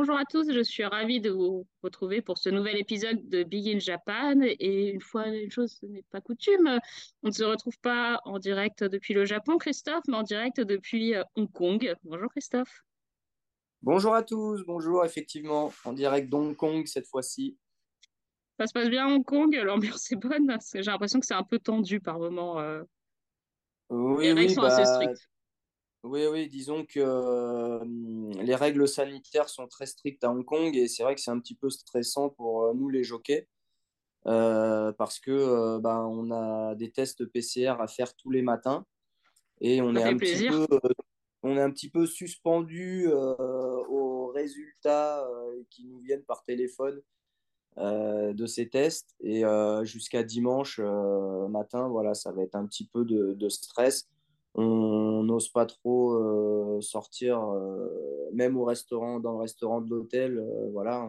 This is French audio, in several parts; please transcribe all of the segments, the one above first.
bonjour à tous, je suis ravie de vous retrouver pour ce nouvel épisode de Big in Japan. Et une fois, une chose n'est pas coutume, on ne se retrouve pas en direct depuis le Japon, Christophe, mais en direct depuis euh, Hong Kong. Bonjour Christophe. Bonjour à tous, bonjour, effectivement, en direct d'Hong Kong cette fois-ci. Ça se passe bien à Hong Kong, l'ambiance est bonne? J'ai l'impression que c'est un peu tendu par moment. Euh. Oui, Les règles oui, sont assez bah, strictes. Oui, oui, disons que euh, les règles sanitaires sont très strictes à Hong Kong et c'est vrai que c'est un petit peu stressant pour euh, nous les jockeys euh, parce que euh, bah, on a des tests PCR à faire tous les matins et on est un petit peu, on est un petit peu suspendu aux résultats qui nous viennent par téléphone de ces tests. Et jusqu'à dimanche matin, voilà, ça va être un petit peu de, de stress. On n'ose pas trop euh, sortir, euh, même au restaurant, dans le restaurant de l'hôtel. euh, voilà.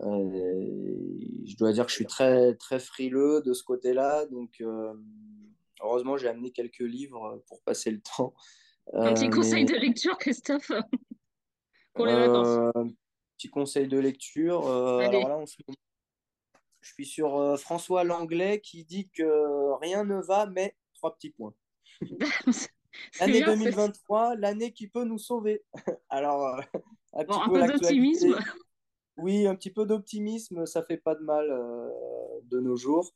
Euh, je dois dire que je suis très, très frileux de ce côté-là. Donc, heureusement, j'ai amené quelques livres pour passer le temps. Un petit conseil mais de lecture, Christophe, pour les vacances. petit conseil de lecture. alors là, Je suis sur euh, François Langlais qui dit que rien ne va, mais trois petits points. L'année bien, c'est 2023, l'année qui peut nous sauver. Alors, euh, un bon, petit un peu d'optimisme. Oui, un petit peu d'optimisme, ça fait pas de mal euh, de nos jours.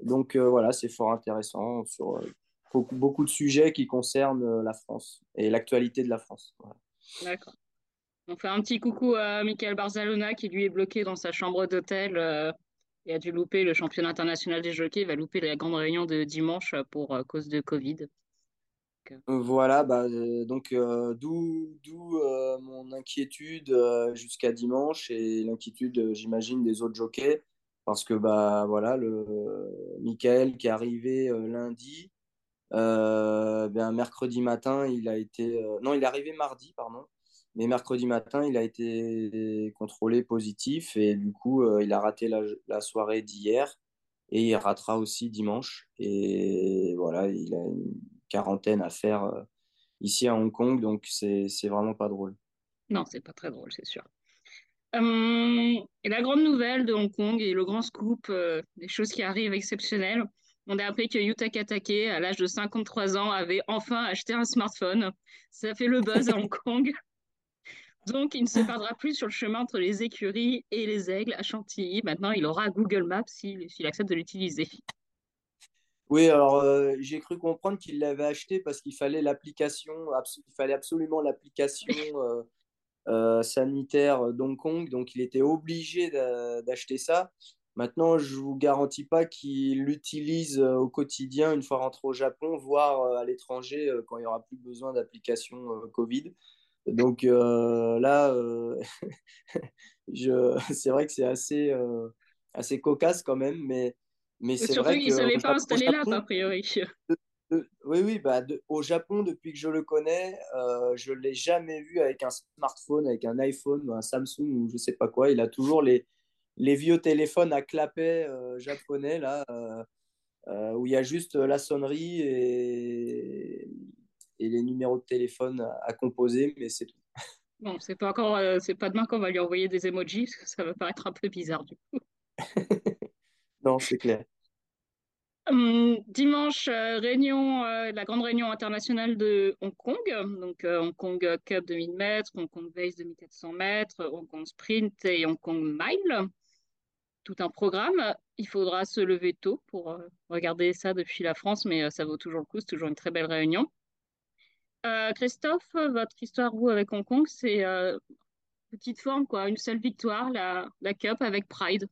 Donc euh, voilà, c'est fort intéressant sur euh, beaucoup, beaucoup de sujets qui concernent la France et l'actualité de la France. Voilà. D'accord. On fait un petit coucou à Michael Barzalona qui lui est bloqué dans sa chambre d'hôtel et a dû louper le championnat international des jockeys. Il va louper la grande réunion de dimanche euh, pour euh, cause de Covid. Euh, Voilà, bah, donc d'où mon inquiétude jusqu'à dimanche et l'inquiétude, j'imagine, des autres jockeys, parce que bah voilà, le Michael qui est arrivé lundi, ben, mercredi matin, il a été non, il est arrivé mardi, pardon, mais mercredi matin, il a été contrôlé positif et du coup, euh, il a raté la, la soirée d'hier et il ratera aussi dimanche et voilà, il a une quarantaine à faire. euh, ici à Hong Kong, donc c'est c'est vraiment pas drôle. non, c'est pas très drôle, c'est sûr. Euh, et la grande nouvelle de Hong Kong et le grand scoop, euh, des choses qui arrivent exceptionnelles. On a appris que Yuta Katake, à l'âge de 53 ans, avait enfin acheté un smartphone. Ça fait le buzz à Hong Kong. Donc, il ne se perdra plus sur le chemin entre les écuries et les aigles à Chantilly. Maintenant, il aura Google Maps s'il accepte de l'utiliser. Oui, alors euh, j'ai cru comprendre qu'il l'avait acheté parce qu'il fallait l'application, il fallait absolument l'application euh, euh, sanitaire d'Hong Kong, donc il était obligé d'a- d'acheter ça. Maintenant, je vous garantis pas qu'il l'utilise au quotidien une fois rentré au Japon, voire à l'étranger quand il y aura plus besoin d'application Covid. Donc euh, là, euh, c'est vrai que c'est assez, euh, assez cocasse quand même, mais, mais c'est vrai qu'il ne savait pas installer l'app, a priori. oui, oui, bah, de- au Japon, depuis que je le connais, euh, je ne l'ai jamais vu avec un smartphone, avec un iPhone un Samsung ou je sais pas quoi. Il a toujours les, les vieux téléphones à clapet euh, japonais, là, euh, où il y a juste la sonnerie et, et les numéros de téléphone à, à composer, mais c'est tout. Bon, c'est pas encore, euh, c'est pas demain qu'on va lui envoyer des emojis, parce que ça va paraître un peu bizarre du coup. Non, c'est clair. Hum, dimanche, euh, réunion, euh, la grande réunion internationale de Hong Kong, donc Hong Kong Cup de 1000 mètres, Hong Kong Base de 1400 mètres, Hong Kong Sprint et Hong Kong Mile, tout un programme. Il faudra se lever tôt pour regarder ça depuis la France, mais ça vaut toujours le coup, c'est toujours une très belle réunion. Euh, Christophe, votre histoire, vous, avec Hong Kong, c'est euh, petite forme, quoi, une seule victoire, la, la Cup avec Pride.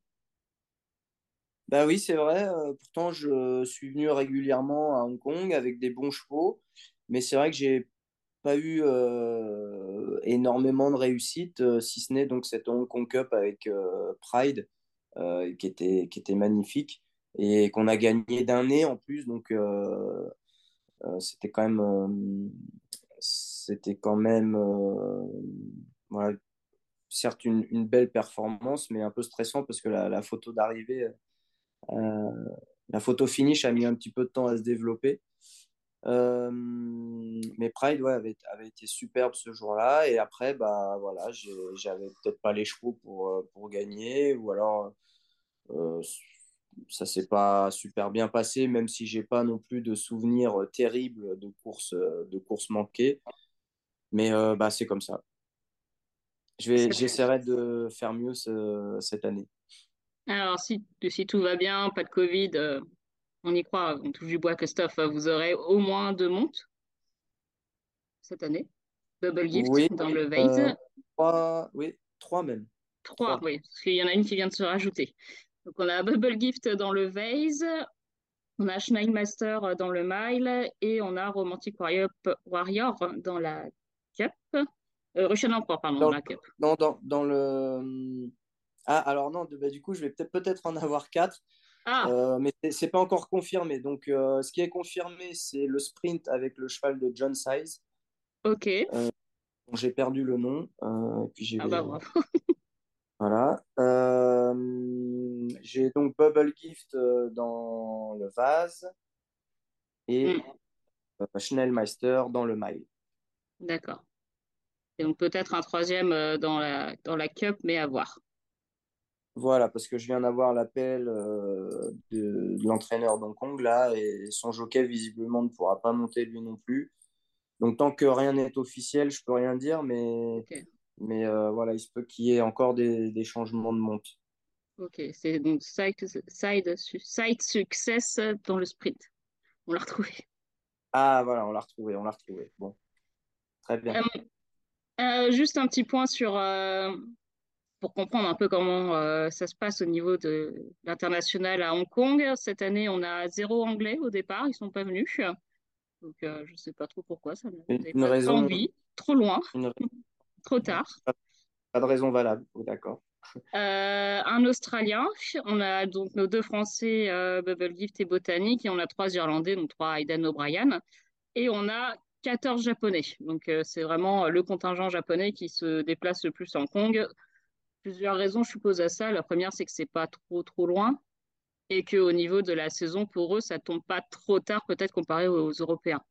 Bah oui, c'est vrai. euh, pourtant, je suis venu régulièrement à Hong Kong avec des bons chevaux, mais c'est vrai que j'ai pas eu énormément de réussite, si ce n'est donc cette Hong Kong Cup avec Pride, qui était, magnifique et qu'on a gagné d'un nez en plus. C'était quand même, euh, c'était quand même, euh, certes une, belle performance, mais un peu stressant parce que la, photo d'arrivée, euh, la photo finish a mis un petit peu de temps à se développer. Euh, mais Pride ouais, avait, avait été superbe ce jour-là. Et après, bah, voilà, j'avais peut-être pas les chevaux pour, euh, pour gagner. Ou alors, euh, ça s'est pas super bien passé, même si j'ai pas non plus de souvenirs terribles de courses, de courses manquées. Mais bah, c'est comme ça. J'essaierai de faire mieux ce, cette année. Alors, si, si tout va bien, pas de Covid, on y croit, on touche du bois, Christophe, vous aurez au moins deux montes cette année. Double gift dans le Vase. Euh, trois, oui, trois même. Trois, oui, parce qu'il y en a une qui vient de se rajouter. Donc on a Bubble Gift dans le Vase, on a Schneidmaster dans le Mile et on a Romantic Warrior, Warrior dans la Cup. Euh, Russian Emperor, pardon, dans, la Cup. Non, dans, dans le. Ah, alors non, bah, du coup, je vais peut-être en avoir quatre. Ah. Euh, mais c'est pas encore confirmé. Donc, euh, ce qui est confirmé, c'est le sprint avec le cheval de John Size. Ok. Euh, j'ai perdu le nom. puis j'ai ah bah voilà. j'ai donc Bubble Gift dans le vase et mm. Schnellmeister dans le mile. D'accord. Et donc peut-être un troisième dans la, dans la cup, mais à voir. Voilà, parce que je viens d'avoir l'appel euh, de, l'entraîneur d'Hong Kong là, et son jockey visiblement ne pourra pas monter lui non plus. Donc tant que rien n'est officiel, je peux rien dire, mais, mais euh, voilà, il se peut qu'il y ait encore des, des, changements de monte. Ok, c'est donc side, side, side success dans le sprint. On l'a retrouvé. Ah voilà, on l'a retrouvé, on l'a retrouvé. Bon, très bien. Euh, juste un petit point sur pour comprendre un peu comment euh, ça se passe au niveau de l'international à Hong Kong. Cette année, on a zéro anglais au départ, ils sont pas venus. Donc, euh, je ne sais pas trop pourquoi. Ça une, raison. Envie. Trop loin. Trop tard. Pas de raison valable. Oh, d'accord. Euh, un Australien. On a donc nos deux Français, Bubble Gift et Botanique, et on a trois Irlandais, donc trois Aidan O'Brien. Et on a 14 Japonais. Donc, c'est vraiment le contingent japonais qui se déplace le plus à Hong Kong plusieurs raisons, je suppose, à ça. La première, c'est que c'est pas trop, trop loin et qu'au niveau de la saison, pour eux, ça tombe pas trop tard, peut-être comparé aux, Européens.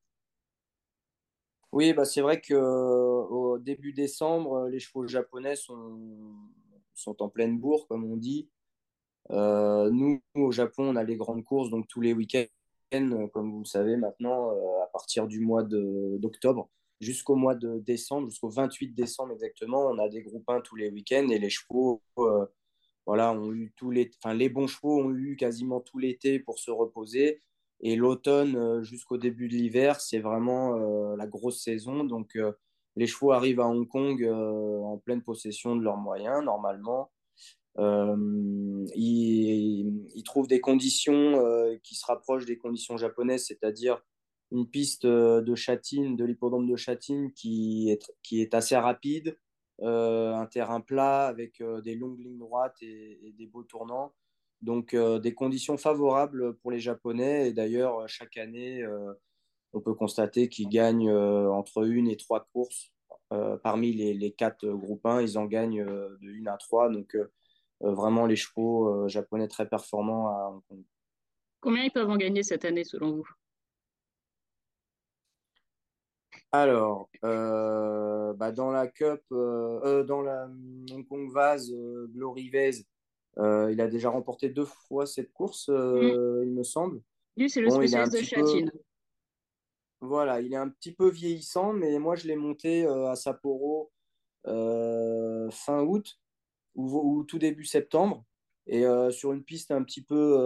Oui, bah c'est vrai qu'au début décembre, les chevaux japonais sont, sont en pleine bourre, comme on dit. Euh, nous, au Japon, on a les grandes courses, donc tous les week-ends, comme vous le savez maintenant, euh, à partir du mois d'octobre jusqu'au mois de décembre, jusqu'au 28 décembre exactement, on a des groupes 1 tous les week-ends et les chevaux, euh, voilà, ont eu tous les, enfin, les bons chevaux ont eu quasiment tout l'été pour se reposer. Et l'automne euh, jusqu'au début de l'hiver, c'est vraiment euh, la grosse saison. Donc, les chevaux arrivent à Hong Kong en pleine possession de leurs moyens, normalement. Ils, trouvent des conditions qui se rapprochent des conditions japonaises, c'est-à-dire une piste euh, de Châtine, de l'hippodrome de Châtine qui est, qui est assez rapide, euh, un terrain plat avec euh, des longues lignes droites et, des beaux tournants. Donc des conditions favorables pour les Japonais. Et d'ailleurs, chaque année, on peut constater qu'ils gagnent entre une et trois courses. parmi les, les, quatre groupes 1, ils en gagnent de une à trois. Donc vraiment les chevaux japonais très performants à Hong Kong. Combien ils peuvent en gagner cette année selon vous? Alors, euh, bah, dans la Cup, euh, euh, dans la Hong Kong Vase, Glory Vase, il a déjà remporté deux fois cette course, mm. il me semble. Lui, c'est le spécialiste de Châtine. Voilà, il est un petit peu vieillissant, mais moi, je l'ai monté à Sapporo fin août ou, tout début septembre. Et sur une piste un petit peu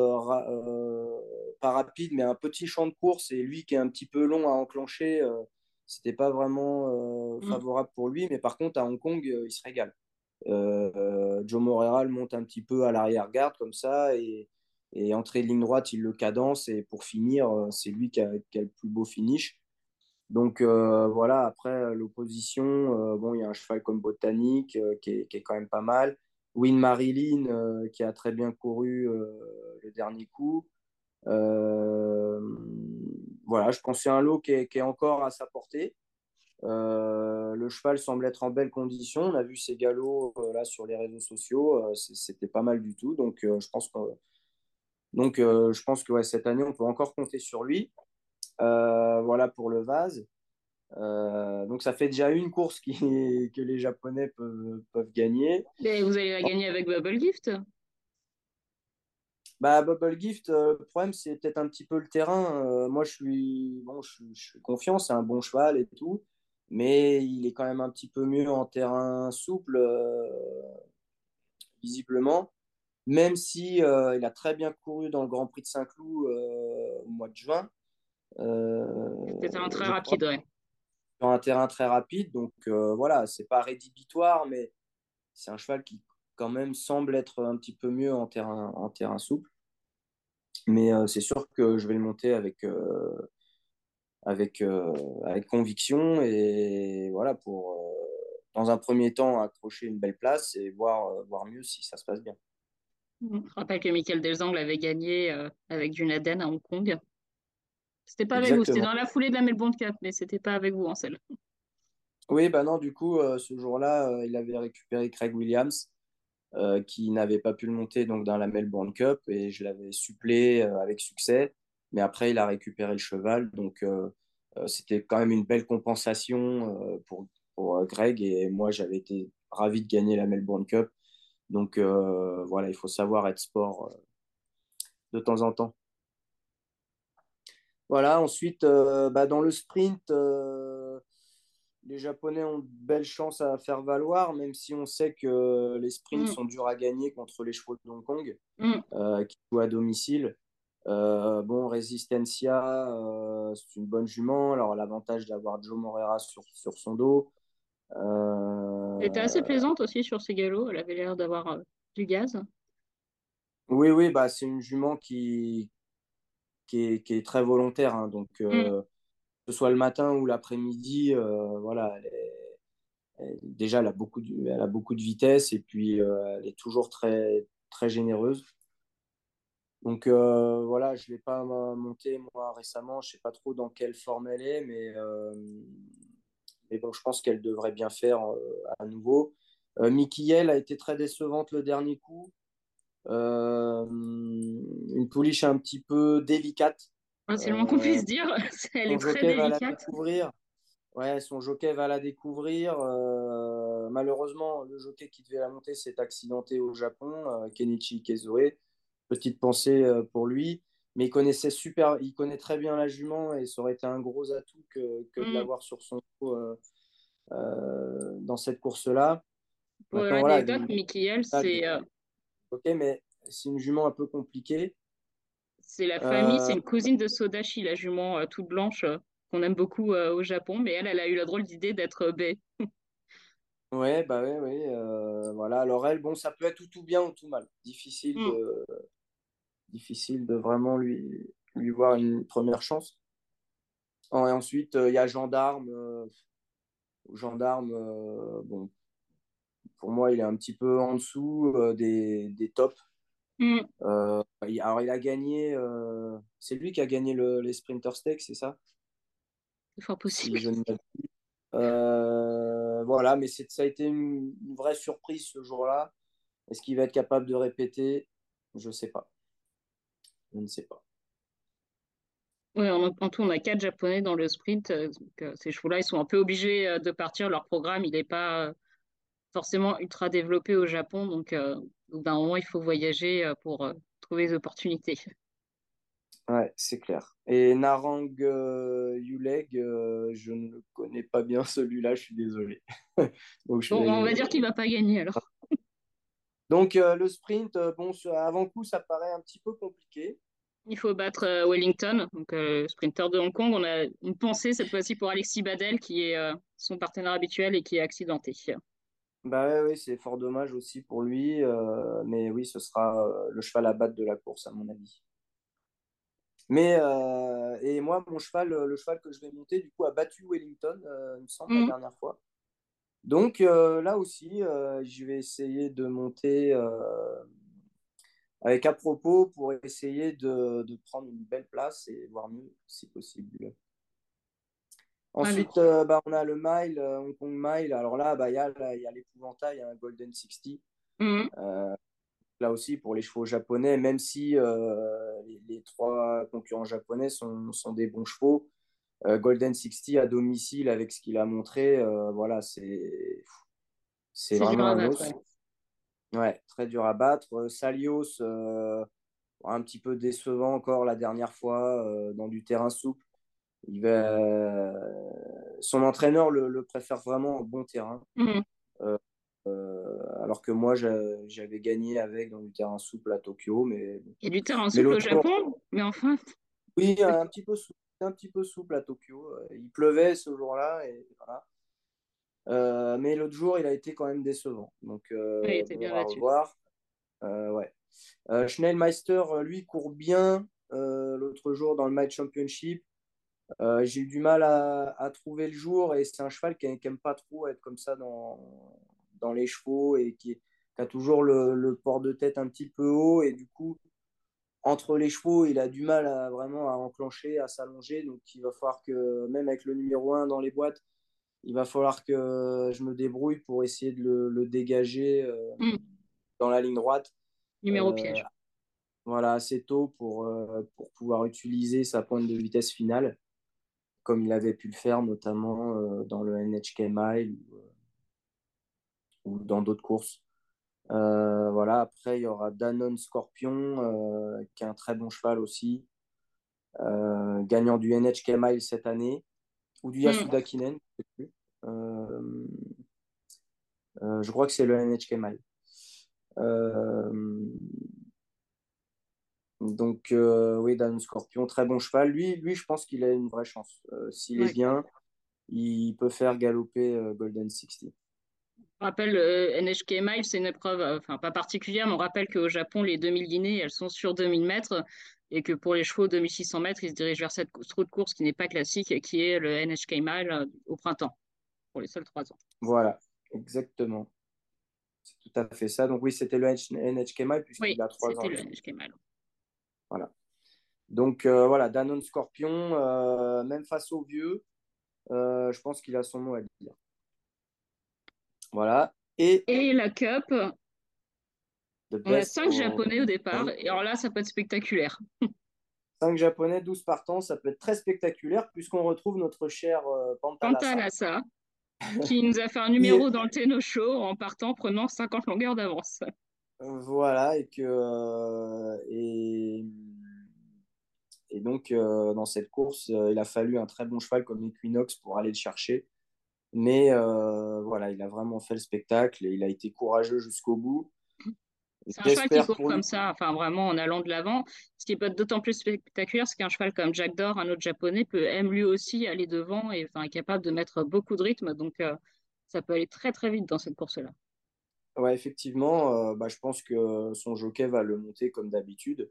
pas rapide, mais un petit champ de course, et lui qui est un petit peu long à enclencher c'était pas vraiment euh, mm. favorable pour lui. Mais par contre, à Hong Kong, euh, il se régale. Euh, Joe Morera monte un petit peu à l'arrière-garde comme ça et, entrée de ligne droite, il le cadence et pour finir, c'est lui qui a, le plus beau finish. Donc voilà, après l'opposition, bon, il y a un cheval comme Botanique qui est, quand même pas mal. Win Marilyn qui a très bien couru le dernier coup. Euh, voilà, je pense que c'est un lot qui est, encore à sa portée. Euh, le cheval semble être en belle condition. On a vu ses galops euh, là sur les réseaux sociaux. C'était pas mal du tout. Donc, je pense que, donc, je pense que cette année, on peut encore compter sur lui. voilà pour le vase. donc ça fait déjà une course qui, que les Japonais peuvent, peuvent gagner. Et vous allez la gagner avec Bubble Gift? Bah, Bubble Gift, euh, le problème, c'est peut-être un petit peu le terrain. Euh, moi, je suis, bon, je, suis confiant, c'est un bon cheval et tout, mais il est quand même un petit peu mieux en terrain souple, euh, visiblement. Même si il a très bien couru dans le Grand Prix de Saint-Cloud au mois de juin. C'était un très rapide, ouais. Sur un terrain très rapide, donc voilà, c'est pas rédhibitoire, mais c'est un cheval qui quand même semble être un petit peu mieux en terrain, en terrain souple. Mais euh, c'est sûr que je vais le monter avec, euh, avec, euh, avec conviction et voilà, pour dans un premier temps accrocher une belle place et voir, voir mieux si ça se passe bien. Je rappelle que Michael Delzang avait gagné avec Junaden à Hong Kong. C'était pas avec vous, c'était dans la foulée de la Melbourne Cup, mais c'était pas avec vous en celle. Oui, bah non, du coup, ce jour-là, il avait récupéré Craig Williams euh, qui n'avait pas pu le monter donc dans la Melbourne Cup et je l'avais supplé euh, avec succès. Mais après, il a récupéré le cheval. Donc, euh, c'était quand même une belle compensation pour, pour Greg. Et moi, j'avais été ravi de gagner la Melbourne Cup. Donc, voilà, il faut savoir être sport de temps en temps. Voilà, ensuite, bah, dans le sprint, les Japonais ont de belles chances à faire valoir, même si on sait que les sprints mm. sont durs à gagner contre les chevaux de Hong Kong, mm. euh, qui jouent à domicile. Euh, bon, Resistencia, euh, c'est une bonne jument. Alors, l'avantage d'avoir Joe Morera sur, sur son dos. Elle était assez plaisante aussi sur ses galops. Elle avait l'air d'avoir du gaz. Oui, oui, bah, c'est une jument qui, qui, est, très volontaire. Hein, donc, mm ce soit le matin ou l'après-midi, euh, voilà, déjà, elle a, beaucoup de, elle a beaucoup de vitesse et puis euh, elle est toujours très, très généreuse. Donc euh, voilà, je ne l'ai pas monté moi récemment, je ne sais pas trop dans quelle forme elle est, mais, mais bon, je pense qu'elle devrait bien faire à nouveau. Mikiel a été très décevante le dernier coup. une pouliche un petit peu délicate. Ah, c'est le moins qu'on puisse dire. Elle est très délicate. Ouais, son jockey va la découvrir. Euh, malheureusement, le jockey qui devait la monter s'est accidenté au Japon, euh, Kenichi Kezoe. Petite pensée euh, pour lui. Mais il connaissait super, il connaît très bien la jument et ça aurait été un gros atout que, de mm. l'avoir sur son dos dans cette course-là. Pour l'anecdote, voilà, c'est. Ok, mais c'est une jument un peu compliquée. C'est la famille, c'est une euh, cousine de Sodashi, la jument euh, toute blanche euh, qu'on aime beaucoup au Japon, mais elle, elle a eu la drôle d'idée d'être baie. ouais, bah ouais, ouais. voilà. Alors elle, bon, ça peut être tout, bien ou tout mal. Difficile, mm. de, difficile de vraiment lui, lui voir une première chance. et ensuite, il y a Gendarme. Gendarme, bon, pour moi, il est un petit peu en dessous des, des tops. Mm. Euh, alors, il a gagné. Euh, c'est lui qui a gagné le, les Sprinter Stakes, c'est ça? C'est fort possible. Euh, voilà, mais ça a été une, vraie surprise ce jour-là. Est-ce qu'il va être capable de répéter? Je ne sais pas. Je ne sais pas. Oui, en, tout, on a quatre Japonais dans le sprint. ces chevaux-là, ils sont un peu obligés de partir. Leur programme, il n'est pas forcément ultra développé au Japon. Donc, d'un moment, il faut voyager euh, pour euh, trouver des opportunités. Ouais, c'est clair. Et Narang euh, Yuleg, je ne connais pas bien celui-là, je suis désolé. bon, on va dire qu'il ne va pas gagner alors. Donc le sprint, bon, avant coup, ça paraît un petit peu compliqué. Il faut battre Wellington, donc sprinter de Hong Kong. On a une pensée cette fois-ci pour Alexis Badel, qui est son partenaire habituel et qui est accidenté. Bah oui, c'est fort dommage aussi pour lui. Euh, mais oui, ce sera euh, le cheval à battre de la course, à mon avis. Mais euh, et moi, mon cheval, le cheval que je vais monter, du coup, a battu Wellington, il me semble, la mm. dernière fois. Donc là aussi, je vais essayer de monter avec à propos pour essayer de, de, prendre une belle place et voir mieux si possible. Ensuite, euh, bah, on a le Mile, euh, Hong Kong Mile. Alors là, bah, il y a, l'épouvantail, il y a un Golden 60. Mhm. Euh, là aussi, pour les chevaux japonais, même si les, les trois concurrents japonais sont, sont des bons chevaux. Golden 60 à domicile avec ce qu'il a montré, voilà, c'est c'est vraiment un os. Ouais. très dur à battre. Salios, un petit peu décevant encore la dernière fois dans du terrain souple. Il va... Son entraîneur le, préfère vraiment au bon terrain. Mhm. Euh, alors que moi, j'avais gagné avec dans du terrain souple à Tokyo. Mais... Il y a du terrain souple au Japon, mais enfin. Oui, un petit peu souple, un petit peu souple à Tokyo. Euh, il pleuvait ce jour-là et voilà. Euh, mais l'autre jour, il a été quand même décevant. Donc, oui, il était bien battu. Voir. ouais. Schnellmeister, lui, court bien. l'autre jour dans le match championship. j'ai eu du mal à, trouver le jour et c'est un cheval qui n'aime pas trop être comme ça dans, dans les chevaux et qui, a toujours le, port de tête un petit peu haut. Et du coup, entre les chevaux, il a du mal à vraiment à enclencher, à s'allonger. Donc, il va falloir que, même avec le numéro 1 dans les boîtes, il va falloir que je me débrouille pour essayer de le, dégager euh, mm. dans la ligne droite. Numéro euh, piège. Voilà, assez tôt pour, euh, pour pouvoir utiliser sa pointe de vitesse finale, comme il avait pu le faire notamment dans le NHK Mile ou dans d'autres courses. Euh, voilà, après, il y aura Danone Scorpion, euh, qui est un très bon cheval aussi, euh, gagnant du NHK Mile cette année, ou du Yasuda Kinen, je crois que c'est le NHK Mile. donc, oui, Danone Scorpion, très bon cheval. Lui, lui je pense qu'il a une vraie chance. S'il est bien, il peut faire galoper Golden 60. On rappelle, le NHK Mile, c'est une épreuve, euh, enfin pas particulière, mais on rappelle qu'au Japon, les 2000 guinées, elles sont sur 2000 mètres et que pour les chevaux 2600 mètres, ils se dirigent vers cette route de course qui n'est pas classique, qui est le NHK Mile euh, au printemps, pour les seuls trois ans. Voilà, exactement. C'est tout à fait ça. Donc oui, c'était le NHK Mile puisqu'il a trois ans. c'était le NHK Mile. Voilà. Donc euh, voilà, Danone Scorpion, même face aux vieux, je pense qu'il a son mot à dire. Voilà. Et, et la Cup, on a 5 Japonais au départ. Et alors là, ça peut être spectaculaire. 5 Japonais, 12 partants, ça peut être très spectaculaire puisqu'on retrouve notre cher euh, Pantalassa. qui nous a fait un numéro dans le Tenno Show en partant, prenant 50 longueurs d'avance. Voilà, et que. Euh, et, et donc, euh, dans cette course, il a fallu un très bon cheval comme Equinox pour aller le chercher. Mais euh, voilà, il a vraiment fait le spectacle et il a été courageux jusqu'au bout. C'est un cheval qui court comme ça, enfin vraiment en allant de l'avant. Ce qui peut être d'autant plus spectaculaire, c'est qu'un cheval comme Jack Dor, un autre japonais, peut aime lui aussi aller devant et enfin, est capable de mettre beaucoup de rythme. Donc euh, ça peut aller très très vite dans cette course-là. Ouais, effectivement, euh, bah, je pense que son jockey va le monter comme d'habitude.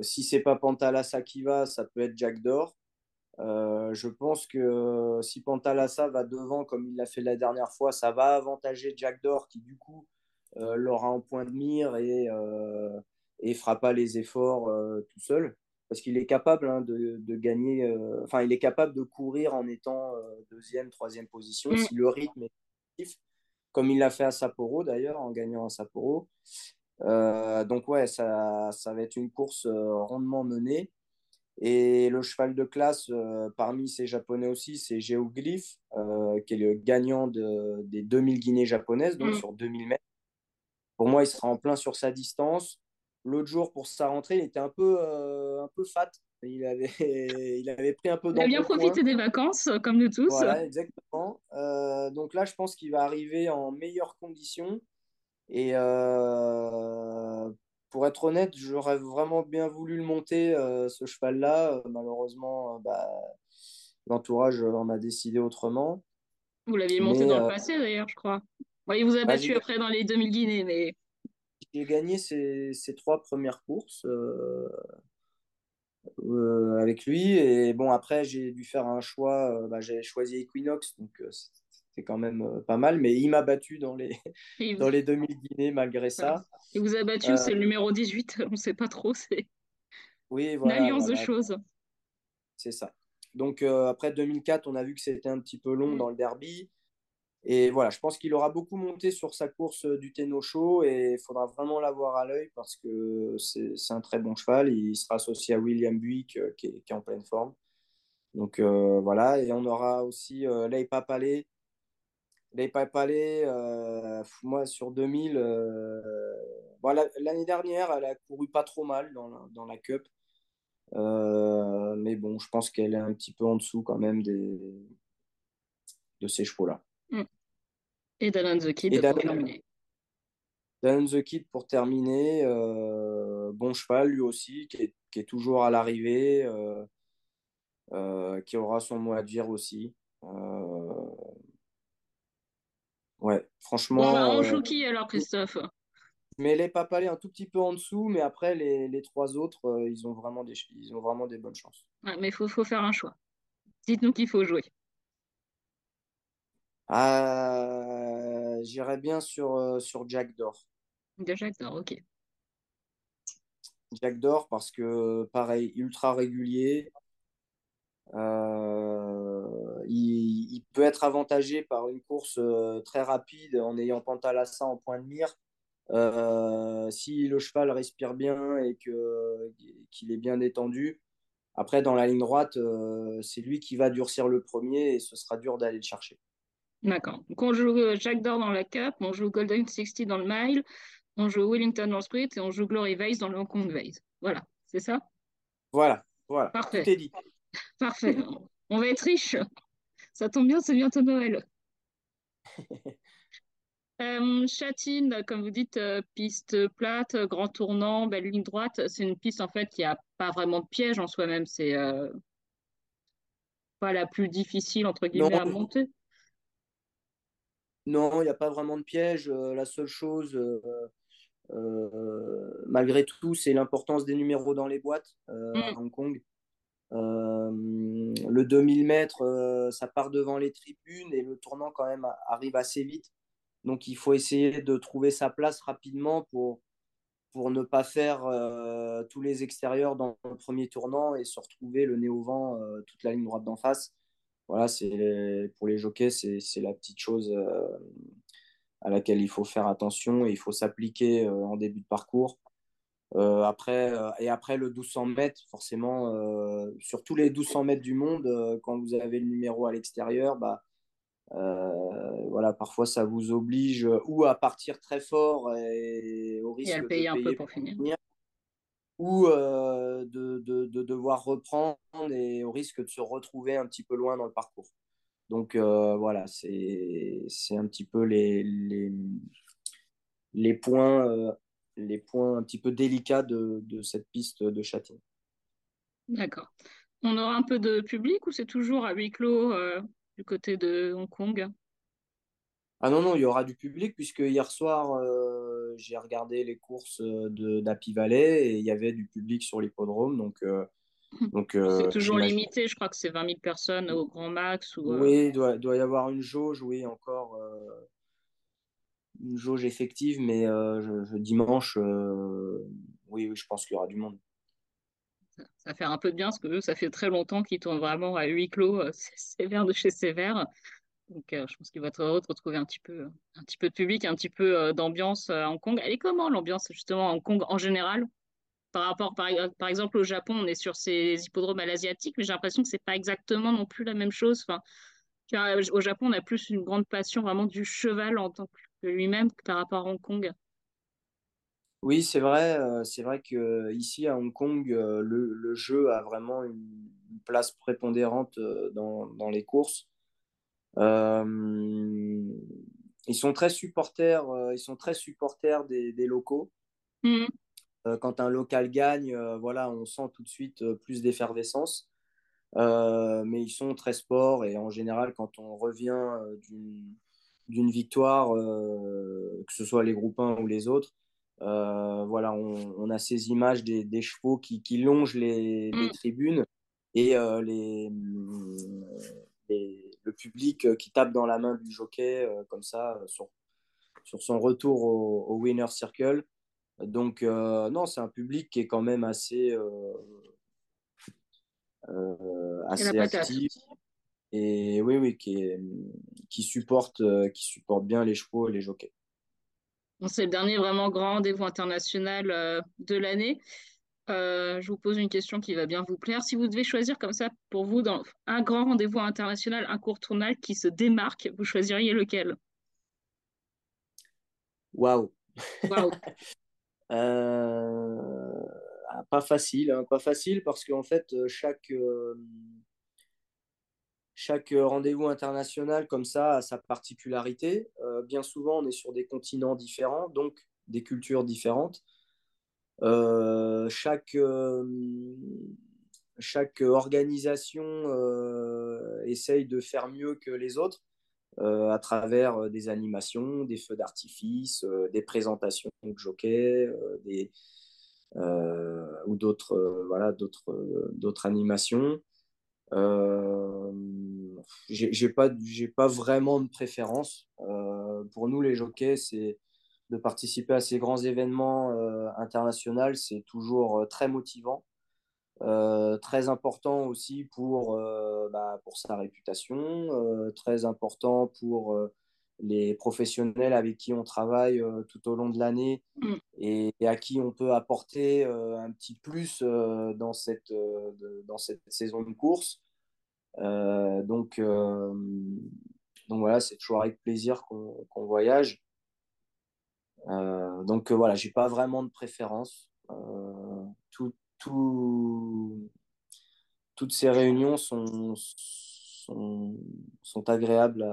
si c'est pas Pantalassa qui va, ça peut être Jack Dor. Euh, je pense que si Pantalassa va devant comme il l'a fait la dernière fois, ça va avantager Jack Dor qui du coup euh, l'aura en point de mire et, euh, et fera pas les efforts tout seul parce qu'il est capable hein, de, gagner, enfin il est capable de courir en étant deuxième, troisième position mm. si le rythme est positif, comme il l'a fait à Sapporo d'ailleurs en gagnant à Sapporo. donc ouais, ça, ça va être une course rondement menée. Et le cheval de classe, euh, parmi ces japonais aussi, c'est Geoglyph, euh, qui est le gagnant de, des 2000 guinées japonaises, donc mm. sur 2000 mètres. Pour moi, il sera en plein sur sa distance. L'autre jour, pour sa rentrée, il était un peu, euh, un peu fat. Il avait, il avait pris un peu Il a bien profité des vacances, comme nous tous. Voilà, exactement. donc là, je pense qu'il va arriver en meilleures conditions. Et pour être honnête, j'aurais vraiment bien voulu le monter, euh, ce cheval-là. Malheureusement, euh, bah, l'entourage en a décidé autrement. Vous l'aviez monté dans le euh, passé, d'ailleurs, je crois. il vous a bah, battu après dans les 2000 Guinées, mais... J'ai gagné ces, trois premières courses avec lui. Et bon, après, j'ai dû faire un choix. Bah, j'ai choisi Equinox, donc c'est quand même euh, pas mal, mais il m'a battu dans les, dans les 2000 Guinées malgré ça. Il vous a battu, c'est le numéro 18, on ne sait pas trop, c'est oui, voilà, une alliance de choses. C'est ça. Donc euh, après 2004, on a vu que c'était un petit peu long mm. dans le derby. Et voilà, je pense qu'il aura beaucoup monté sur sa course du Ténocho et il faudra vraiment l'avoir à l'œil parce que c'est un très bon cheval. Il sera associé à William Buick qui, est, en pleine forme. Donc voilà, et on aura aussi euh, Leipa Palais. Leipa Palais, moi sur 2000, l'année dernière, elle a couru pas trop mal dans la, dans la Cup. mais bon, je pense qu'elle est un petit peu en dessous quand même des, de ces chevaux-là. Mm. Et Dan the Kid pour terminer. Dan the Kid pour terminer. bon cheval lui aussi, qui est, qui est toujours à l'arrivée, euh, euh, qui aura son mot à dire aussi. Euh, ouais, franchement. Bon, bah, on joue qui alors, Christophe mais les Papalais un tout petit peu en dessous, mais après les, les trois autres, ils, ont vraiment des, ils ont vraiment des bonnes chances. Ouais, mais il faut, faut, faire un choix. Dites-nous qu'il faut jouer. Ah, J'irais bien sur, euh, sur Jack Dor. Jack Dor, ok. Jack Dor parce que, pareil, ultra régulier. Euh, il, peut être avantagé par une course euh, très rapide en ayant Pantalassa en point de mire. si le cheval respire bien et qu'il est bien détendu, après dans la ligne droite, c'est lui qui va durcir le premier et ce sera dur d'aller le chercher. D'accord. Donc on joue euh, Jack Dor dans la Cup, on joue Golden 60 dans le Mile, on joue Wellington dans le Sprint et on joue Glory Vase dans le Hong Kong Vase. Voilà, c'est ça? Voilà, voilà. Parfait. Tout est dit. Parfait. on va être riche. Ça tombe bien, c'est bientôt Noël. euh, Châtine, comme vous dites, euh, piste plate, grand tournant, belle ligne droite. C'est une piste en fait qui a pas vraiment de piège en soi-même. C'est euh, pas la plus difficile entre guillemets à monter. Non, il n'y a pas vraiment de piège. La seule chose, malgré tout, c'est l'importance des numéros dans les boîtes à mm. Hong Kong. Le 2000 mètres, ça part devant les tribunes et le tournant quand même arrive assez vite. Donc il faut essayer de trouver sa place rapidement pour, ne pas faire tous les extérieurs dans le premier tournant et se retrouver le nez au vent toute la ligne droite d'en face voilà, c'est pour les jockeys, c'est la petite chose euh, à laquelle il faut faire attention et il faut s'appliquer euh, en début de parcours. Euh, après, et après le 1200 mètres, forcément, sur tous les 1200 mètres du monde, quand vous avez le numéro à l'extérieur, bah, voilà, parfois ça vous oblige ou à partir très fort et au risque de payer un peu pour finir ou euh, de, de, devoir reprendre et au risque de se retrouver un petit peu loin dans le parcours. Donc euh, voilà, c'est un petit peu les, les, les points, euh, les points un petit peu délicats de, de cette piste de Châtillon. D'accord. On aura un peu de public ou c'est toujours à huis clos du côté de Hong Kong? Ah non, non, il y aura du public puisque hier soir, euh, j'ai regardé les courses euh, d'Happy Valley et il y avait du public sur l'hippodrome. Donc, euh, donc c'est toujours limité, je crois que c'est 20 000 personnes au grand max. Ou, Oui, il doit, doit, y avoir une jauge, oui, encore une jauge effective, mais je, dimanche, oui, oui, je pense qu'il y aura du monde. Ça, fait un peu de bien parce que ça fait très longtemps qu'ils tournent vraiment à huis clos, sévère de chez sévère. Donc, euh, je pense qu'il va être heureux de retrouver un petit peu, un petit peu de public, un petit peu euh, d'ambiance euh, à Hong Kong. Elle est comment l'ambiance justement à Hong Kong en général? Par rapport, par, exemple, au Japon, on est sur ces hippodromes à l'asiatique, mais j'ai l'impression que c'est pas exactement non plus la même chose. Enfin, au Japon, on a plus une grande passion vraiment du cheval en tant que lui-même par rapport à Hong Kong. Oui, c'est vrai. c'est vrai que ici à Hong Kong, le, le, jeu a vraiment une place prépondérante dans, dans les courses. Euh, ils sont très supporters, euh, ils sont très supporters des, locaux. Mm. Euh, quand un local gagne, voilà, on sent tout de suite plus d'effervescence. mais ils sont très sport et en général, quand on revient d'une victoire, que ce soit les groupes 1 ou les autres, voilà, on, a ces images des, chevaux qui, longent les, les, mm. tribunes et les, le public euh, qui tape dans la main du jockey euh, comme ça euh, sur, sur son retour au, au winner circle. Donc non, c'est un public qui est quand même assez, assez actif et oui, oui, qui, qui, supporte, qui supporte bien les chevaux et les jockeys. C'est le dernier vraiment grand rendez-vous international de l'année. je vous pose une question qui va bien vous plaire. Si vous devez choisir comme ça pour vous dans un grand rendez-vous international incontournable qui se démarque, vous choisiriez lequel? Waouh euh, ah, Pas facile, hein, pas facile parce qu'en fait, euh, chaque, euh, chaque rendez-vous international comme ça a sa particularité. bien souvent, on est sur des continents différents, donc des cultures différentes. chaque, chaque organisation essaye de faire mieux que les autres. Euh, à travers euh, des animations, des feux d'artifice, euh, des présentations de jockey, des, ou d'autres voilà, d'autres animations. J'ai pas, pas vraiment de préférence. pour nous, les jockeys, c'est de participer à ces grands événements internationaux, c'est toujours très motivant. Euh, très important aussi pour, euh, bah, pour sa réputation, euh, très important pour les professionnels avec qui on travaille tout au long de l'année mm. et, à qui on peut apporter un petit plus dans, cette, dans cette saison de course. Donc, donc voilà, c'est toujours avec plaisir qu'on voyage. donc voilà, j'ai pas vraiment de préférence. tout, toutes ces réunions sont, sont, agréables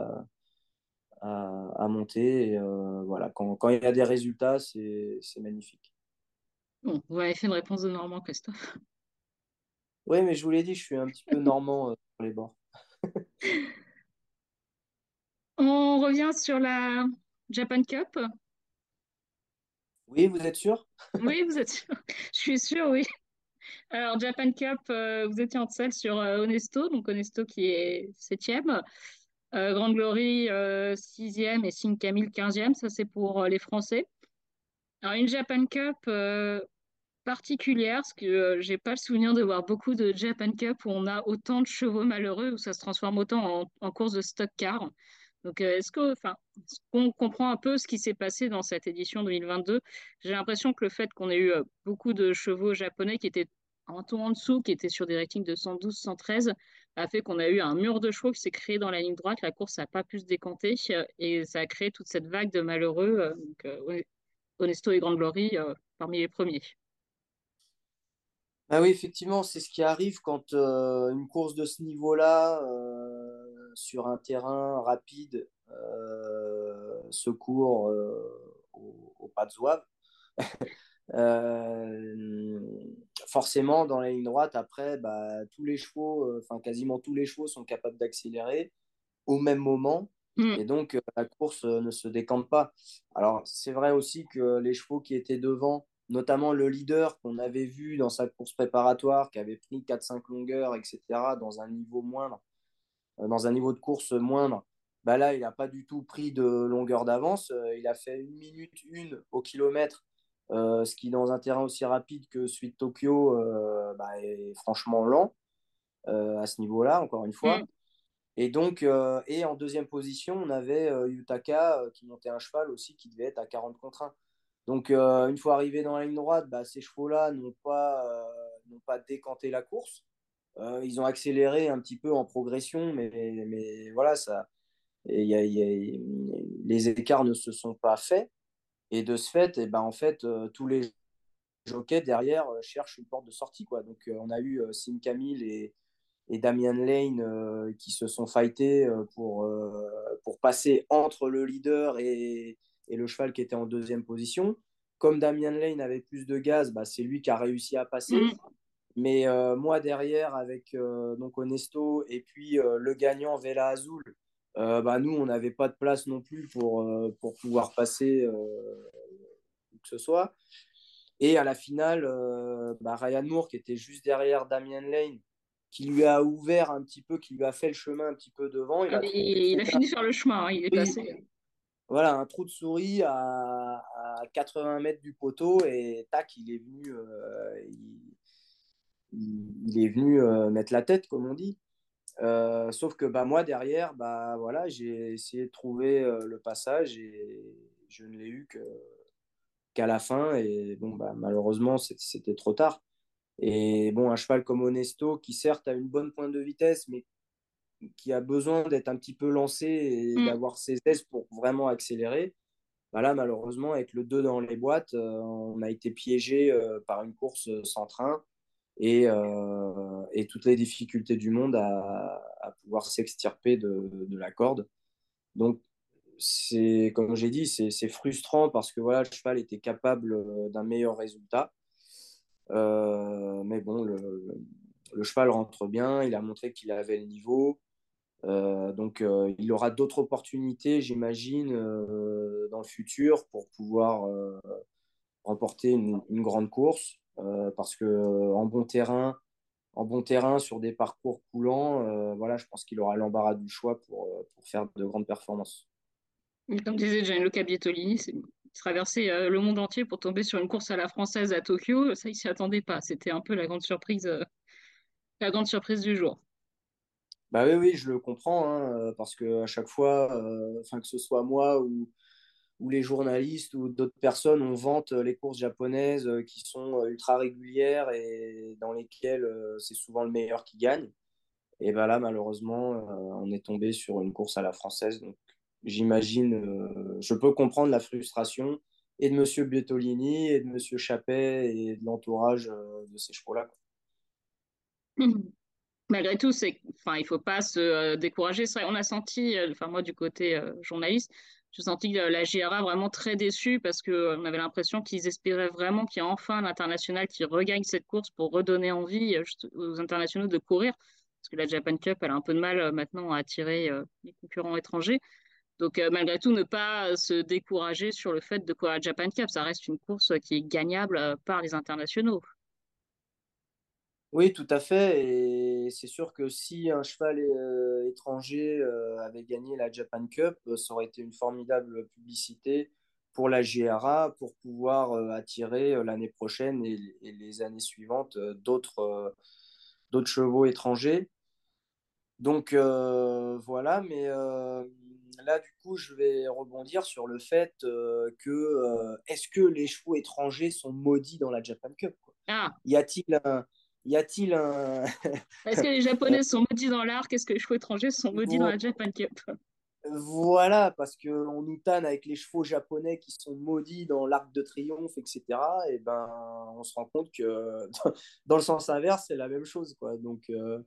à, monter. Et, euh, voilà, quand, quand, il y a des résultats, c'est magnifique. Bon, vous avez fait une réponse de Normand, Christophe. Oui, mais je vous l'ai dit, je suis un petit peu normand euh, sur les bords. On revient sur la Japan Cup. Oui, vous êtes sûr? Oui, vous êtes sûr. Je suis sûr, oui. Alors, Japan Cup, euh, vous étiez en selle sur euh, Onesto, donc Onesto qui est septième. Euh, Grande Glory, sixième et Sing Camille, quinzième. Ça, c'est pour les Français. Alors, une Japan Cup particulière, parce que j'ai pas le souvenir de voir beaucoup de Japan Cup où on a autant de chevaux malheureux, où ça se transforme autant en, course de stock car. Donc, est-ce que, enfin, qu'on comprend un peu ce qui s'est passé dans cette édition 2022 J'ai l'impression que le fait qu'on ait eu beaucoup de chevaux japonais qui étaient un ton en dessous, qui était sur des ratings de 112, 113, a fait qu'on a eu un mur de chevaux qui s'est créé dans la ligne droite. La course n'a pas pu se décanter et ça a créé toute cette vague de malheureux. Euh, donc, euh, Honesto et Grande Glory euh, parmi les premiers. Ah oui, effectivement, c'est ce qui arrive quand une course de ce niveau-là, sur un terrain rapide, se court au, au, pas de zouave. Euh, forcément, dans la ligne droite, après, bah, tous les chevaux, euh, enfin quasiment tous les chevaux sont capables d'accélérer au même moment. Mm. Et donc, euh, la course ne se décante pas. Alors, c'est vrai aussi que les chevaux qui étaient devant, notamment le leader qu'on avait vu dans sa course préparatoire, qui avait pris 4-5 longueurs, etc., dans un niveau moindre, dans un niveau de course moindre, bah là, il n'a pas du tout pris de longueur d'avance. il a fait une minute une au kilomètre euh, ce qui, dans un terrain aussi rapide que celui de Tokyo, euh, bah, est franchement lent euh, à ce niveau-là, encore une fois. Mm. Et donc, et en deuxième position, on avait Yutaka qui montait un cheval aussi qui devait être à 40 contre 1. Donc, une fois arrivé dans la ligne droite, bah, ces chevaux-là n'ont pas, n'ont pas décanté la course. ils ont accéléré un petit peu en progression, mais, mais, voilà, ça, a, y a, les écarts ne se sont pas faits. Et de ce fait, et eh ben, en fait euh, tous les jockeys derrière euh, cherchent une porte de sortie. Quoi. Donc, euh, on a eu Sim Camille et, et Damian Lane qui se sont fightés pour, pour passer entre le leader et, et, le cheval qui était en deuxième position. Comme Damian Lane avait plus de gaz, bah, c'est lui qui a réussi à passer. Mm. Mais moi, derrière, avec donc Onesto et puis le gagnant Vela Azul, euh, bah, nous, on n'avait pas de place non plus pour, euh, pour pouvoir passer euh, où que ce soit. Et à la finale, bah, Ryan Moore, qui était juste derrière Damien Lane, qui lui a ouvert un petit peu, qui lui a fait le chemin un petit peu devant. Il a, il, a fini sur le chemin, hein, il est passé. Voilà, un trou de souris à, à 80 mètres du poteau et tac, il est venu, il, il, est venu mettre la tête, comme on dit. Euh, sauf que bah, moi, derrière, bah, voilà, j'ai essayé de trouver le passage et je ne l'ai eu qu'à la fin. Et bon, bah, malheureusement, c'était trop tard. Et bon, un cheval comme Honesto, qui certes a une bonne pointe de vitesse, mais qui a besoin d'être un petit peu lancé et mm. d'avoir ses aises pour vraiment accélérer. Bah là, malheureusement, avec le 2 dans les boîtes, euh, on a été piégé euh, par une course sans train et, euh, et toutes les difficultés du monde à, à pouvoir s'extirper de, de, la corde. Donc, c'est comme j'ai dit, c'est frustrant parce que voilà, le cheval était capable d'un meilleur résultat. mais bon, le, le, cheval rentre bien, il a montré qu'il avait le niveau. Euh, donc, euh, il aura d'autres opportunités, j'imagine, euh, dans le futur pour pouvoir remporter une, grande course. parce que en bon terrain, en bon terrain sur des parcours coulants, voilà, je pense qu'il aura l'embarras du choix pour, faire de grandes performances. Comme disait Gianluca Bietolini, il traversait le monde entier pour tomber sur une course à la française à Tokyo. Ça, il s'y attendait pas. C'était un peu la grande surprise, la grande surprise du jour. Bah oui, oui, je le comprends, hein, euh, parce que à chaque fois, euh, que ce soit moi ou, les journalistes ou d'autres personnes, on vante les courses japonaises euh, qui sont ultra régulières et dans lesquelles c'est souvent le meilleur qui gagne. Et ben là, malheureusement, on est tombé sur une course à la française. Donc, j'imagine, je peux comprendre la frustration et de Monsieur Bietolini et de Monsieur Chappet et de l'entourage de ces chevaux-là. malgré tout, c'est, enfin, il faut pas se euh, décourager. on a senti, euh, enfin moi du côté euh, journaliste, j'ai senti la GRA vraiment très déçue parce que on avait l'impression qu'ils espéraient vraiment qu'il y ait enfin un international qui regagne cette course pour redonner envie aux internationaux de courir. Parce que la Japan Cup, elle a un peu de mal maintenant à attirer les concurrents étrangers. Donc, malgré tout, ne pas se décourager sur le fait de courir la Japan Cup. Ça reste une course qui est gagnable par les internationaux. Oui, tout à fait. Et c'est sûr que si un cheval euh, étranger euh, avait gagné la Japan Cup, euh, ça aurait été une formidable publicité pour la GRA pour pouvoir attirer l'année prochaine et, les années suivantes d'autres chevaux étrangers. Donc voilà, mais là du coup je vais rebondir sur le fait que est-ce que les chevaux étrangers sont maudits dans la Japan Cup Ah. Y a-t-il un y a-t-il un. Est-ce que les Japonais sont maudits dans l'arc Est-ce que les chevaux étrangers sont maudits dans la Japan Cup? Voilà, parce qu'on nous tanne avec les chevaux japonais qui sont maudits dans l'arc de triomphe, etc. Et ben, on se rend compte que dans le sens inverse, c'est la même chose. Quoi. Donc, euh,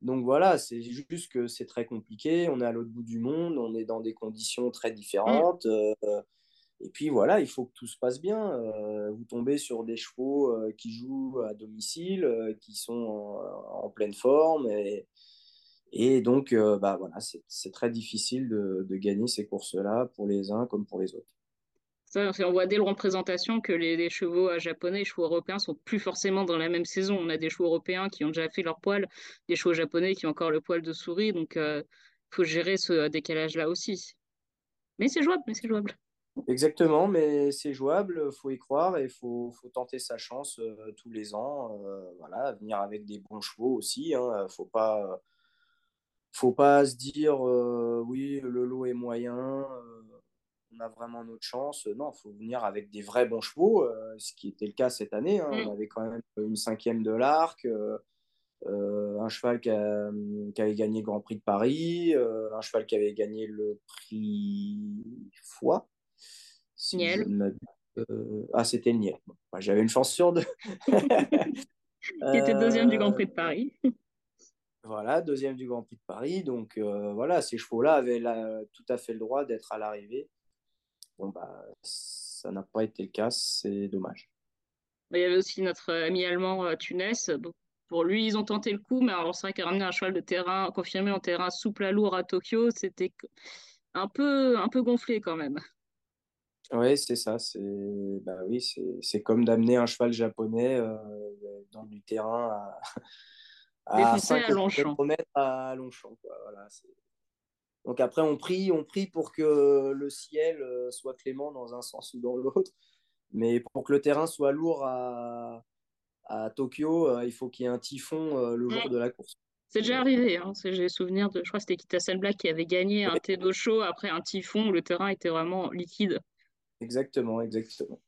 donc voilà, c'est juste que c'est très compliqué. On est à l'autre bout du monde, on est dans des conditions très différentes. Mm. Euh, et puis voilà, il faut que tout se passe bien. Euh, vous tombez sur des chevaux euh, qui jouent à domicile, euh, qui sont en, pleine forme. Et, donc, bah, voilà, c'est très difficile de, gagner ces courses-là pour les uns comme pour les autres. Ça, on voit dès la représentation que les, chevaux japonais les chevaux européens sont plus forcément dans la même saison. On a des chevaux européens qui ont déjà fait leur poil, des chevaux japonais qui ont encore le poil de souris. Donc, il faut gérer ce décalage-là aussi. Mais c'est jouable, mais c'est jouable. Exactement, mais c'est jouable, il faut y croire et il faut, faut, tenter sa chance euh, tous les ans. Euh, voilà, venir avec des bons chevaux aussi. Il hein, ne faut pas, faut pas se dire euh, oui, le lot est moyen, on a vraiment notre chance. Non, il faut venir avec des vrais bons chevaux, ce qui était le cas cette année. Hein. On avait quand même une cinquième de l'arc. un cheval qui, qui, avait gagné le Grand Prix de Paris, un cheval qui avait gagné le prix Foix, euh, ah, c'était Niel. Bah, j'avais une chance sur deux. Qui était deuxième du Grand Prix de Paris. voilà, deuxième du Grand Prix de Paris. Donc euh, voilà, ces chevaux-là avaient tout à fait le droit d'être à l'arrivée. Bon, bah, ça n'a pas été le cas, c'est dommage. Il y avait aussi notre ami allemand euh, Tunes. pour lui, ils ont tenté le coup, mais alors c'est vrai qu'à ramener un cheval de terrain confirmé en terrain souple à lourd à Tokyo, c'était un peu, un peu gonflé quand même. Oui, c'est ça. C'est bah oui, c'est comme d'amener un cheval japonais euh, dans du terrain à, à 5 Longchamp. à Longchamp. Voilà, Donc après, on prie, on prie pour que le ciel euh, soit clément dans un sens ou dans l'autre. Mais pour que le terrain soit lourd à, à Tokyo, euh, il faut qu'il y ait un typhon le jour de la course. C'est déjà arrivé. Hein. J'ai souvenir de, je crois que c'était Kita Black qui avait gagné un Tedo Show après un typhon où le terrain était vraiment liquide. Exactement, exactement.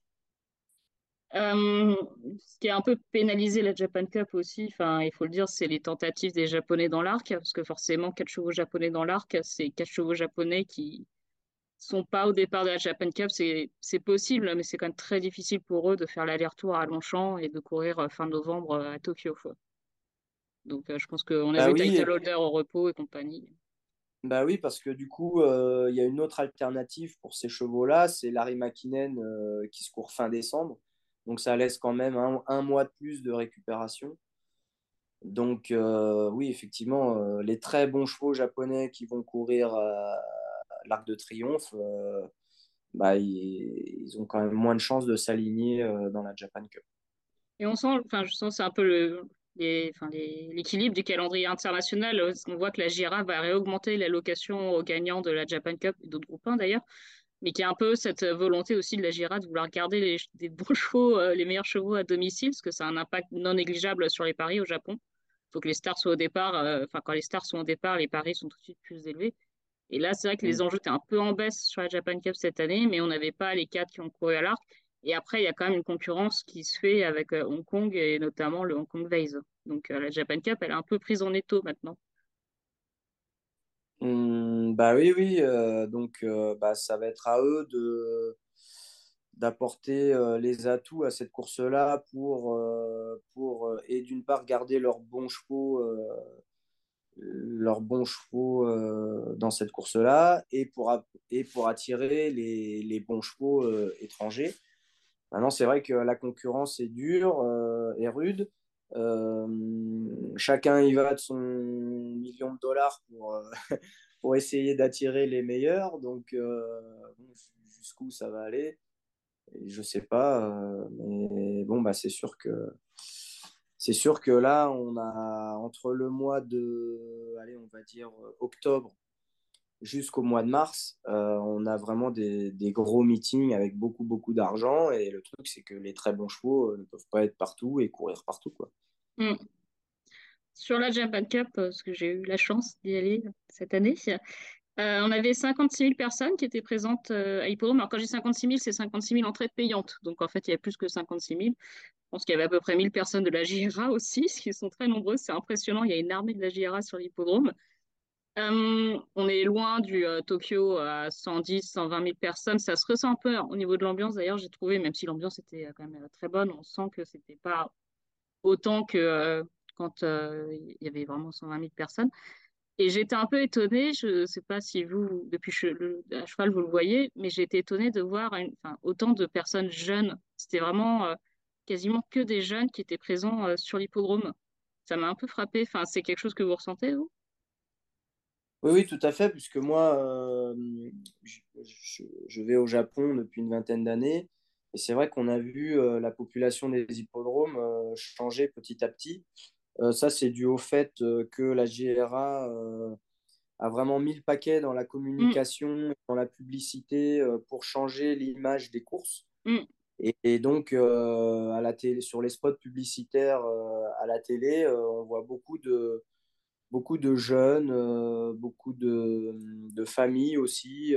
Euh, ce qui a un peu pénalisé la Japan Cup aussi, enfin, il faut le dire, c'est les tentatives des Japonais dans l'arc, parce que forcément, quatre chevaux japonais dans l'arc, c'est quatre chevaux japonais qui sont pas au départ de la Japan Cup. C'est possible, mais c'est quand même très difficile pour eux de faire l'aller-retour à Longchamp et de courir euh, fin novembre euh, à Tokyo. Donc, je pense qu'on a bah vu oui, Holder au repos et compagnie. Bah oui, parce que du coup, il y a une autre alternative pour ces chevaux-là, c'est Larry McKinnon qui se court fin décembre. Donc ça laisse quand même un, mois de plus de récupération. Donc euh, oui, effectivement, euh, les très bons chevaux japonais qui vont courir l'Arc de Triomphe, euh, bah, ils, ont quand même moins de chances de s'aligner dans la Japan Cup. Et on sent, enfin, je sens c'est un peu le, l'équilibre du calendrier international. On voit que la JRA va réaugmenter l'allocation aux gagnants de la Japan Cup et d'autres groupes 1 d'ailleurs mais qui a un peu cette volonté aussi de la Gira de vouloir garder les, des bons chevaux, euh, les meilleurs chevaux à domicile, parce que ça a un impact non négligeable sur les paris au Japon. Il faut que les stars soient au départ, euh, enfin, quand les stars sont au départ, les paris sont tout de suite plus élevés. Et là, c'est vrai que les mm. enjeux étaient un peu en baisse sur la Japan Cup cette année, mais on n'avait pas les quatre qui ont couru à l'arc. Et après, il y a quand même une concurrence qui se fait avec euh, Hong Kong et notamment le Hong Kong Vase. Donc la Japan Cup, elle est un peu prise en étau maintenant. Mmh, bah oui, oui. Euh, donc, euh, bah, ça va être à eux de d'apporter euh, les atouts à cette course-là pour, pour et d'une part garder leurs bons chevaux leurs bons chevaux dans cette course-là et pour, et pour attirer les, les bons chevaux étrangers. Maintenant, c'est vrai que la concurrence est dure et rude. chacun y va de son million de dollars pour, pour essayer d'attirer les meilleurs. Donc, euh, jusqu'où ça va aller Je sais pas. Euh, mais bon, bah, c'est sûr que c'est sûr que là, on a entre le mois de, allez, on va dire octobre jusqu'au mois de mars, euh, on a vraiment des, gros meetings avec beaucoup, beaucoup d'argent. Et le truc, c'est que les très bons chevaux ne peuvent pas être partout et courir partout. Quoi. Mm sur la Japan Cup, euh, parce que j'ai eu la chance d'y aller cette année, euh, on avait 56 000 personnes qui étaient présentes euh, à Hippodrome. Alors, quand j'ai 56 000, c'est 56 000 entrées payantes. Donc, en fait, il y a plus que 56 000. Je pense qu'il y avait à peu près 1000 personnes de la JRA aussi, ce qui sont très nombreuses. C'est impressionnant. Il y a une armée de la JRA sur l'hippodrome. On est loin du Tokyo à 110, 120 000 personnes. Ça se ressent un peu au niveau de l'ambiance. D'ailleurs, j'ai trouvé, même si l'ambiance était quand même très bonne, on sent que c'était pas autant que quand euh, il y avait vraiment 120 000 personnes. Et j'étais un peu étonnée, je ne sais pas si vous, depuis le, à cheval, vous le voyez, mais été étonnée de voir autant de personnes jeunes. C'était vraiment euh, quasiment que des jeunes qui étaient présents euh, sur l'hippodrome. Ça m'a un peu frappé. Enfin, c'est quelque chose que vous ressentez, vous? Oui, oui, tout à fait, puisque moi, je, vais au Japon depuis une vingtaine d'années. Et c'est vrai qu'on a vu la population des hippodromes changer petit à petit. Euh, ça, c'est dû au fait euh, que la GRA euh, a vraiment mis le paquet dans la communication, dans la publicité pour changer l'image des courses. Mm. Et, donc, à la télé, sur les spots publicitaires à la télé, on voit beaucoup de, beaucoup de jeunes, beaucoup de, de, familles aussi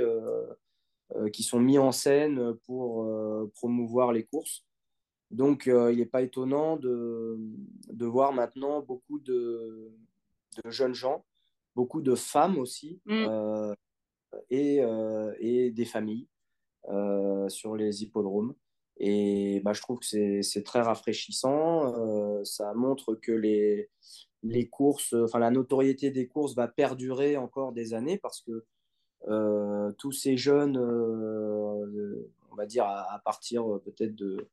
qui sont mis en scène pour promouvoir les courses. Donc, euh, il n'est pas étonnant de, de, voir maintenant beaucoup de, de, jeunes gens, beaucoup de femmes aussi, mm. euh, et, euh, et, des familles sur les hippodromes. Et bah, je trouve que c'est très rafraîchissant. ça montre que les, les courses, enfin la notoriété des courses va perdurer encore des années parce que tous ces jeunes, on va dire à, partir peut-être de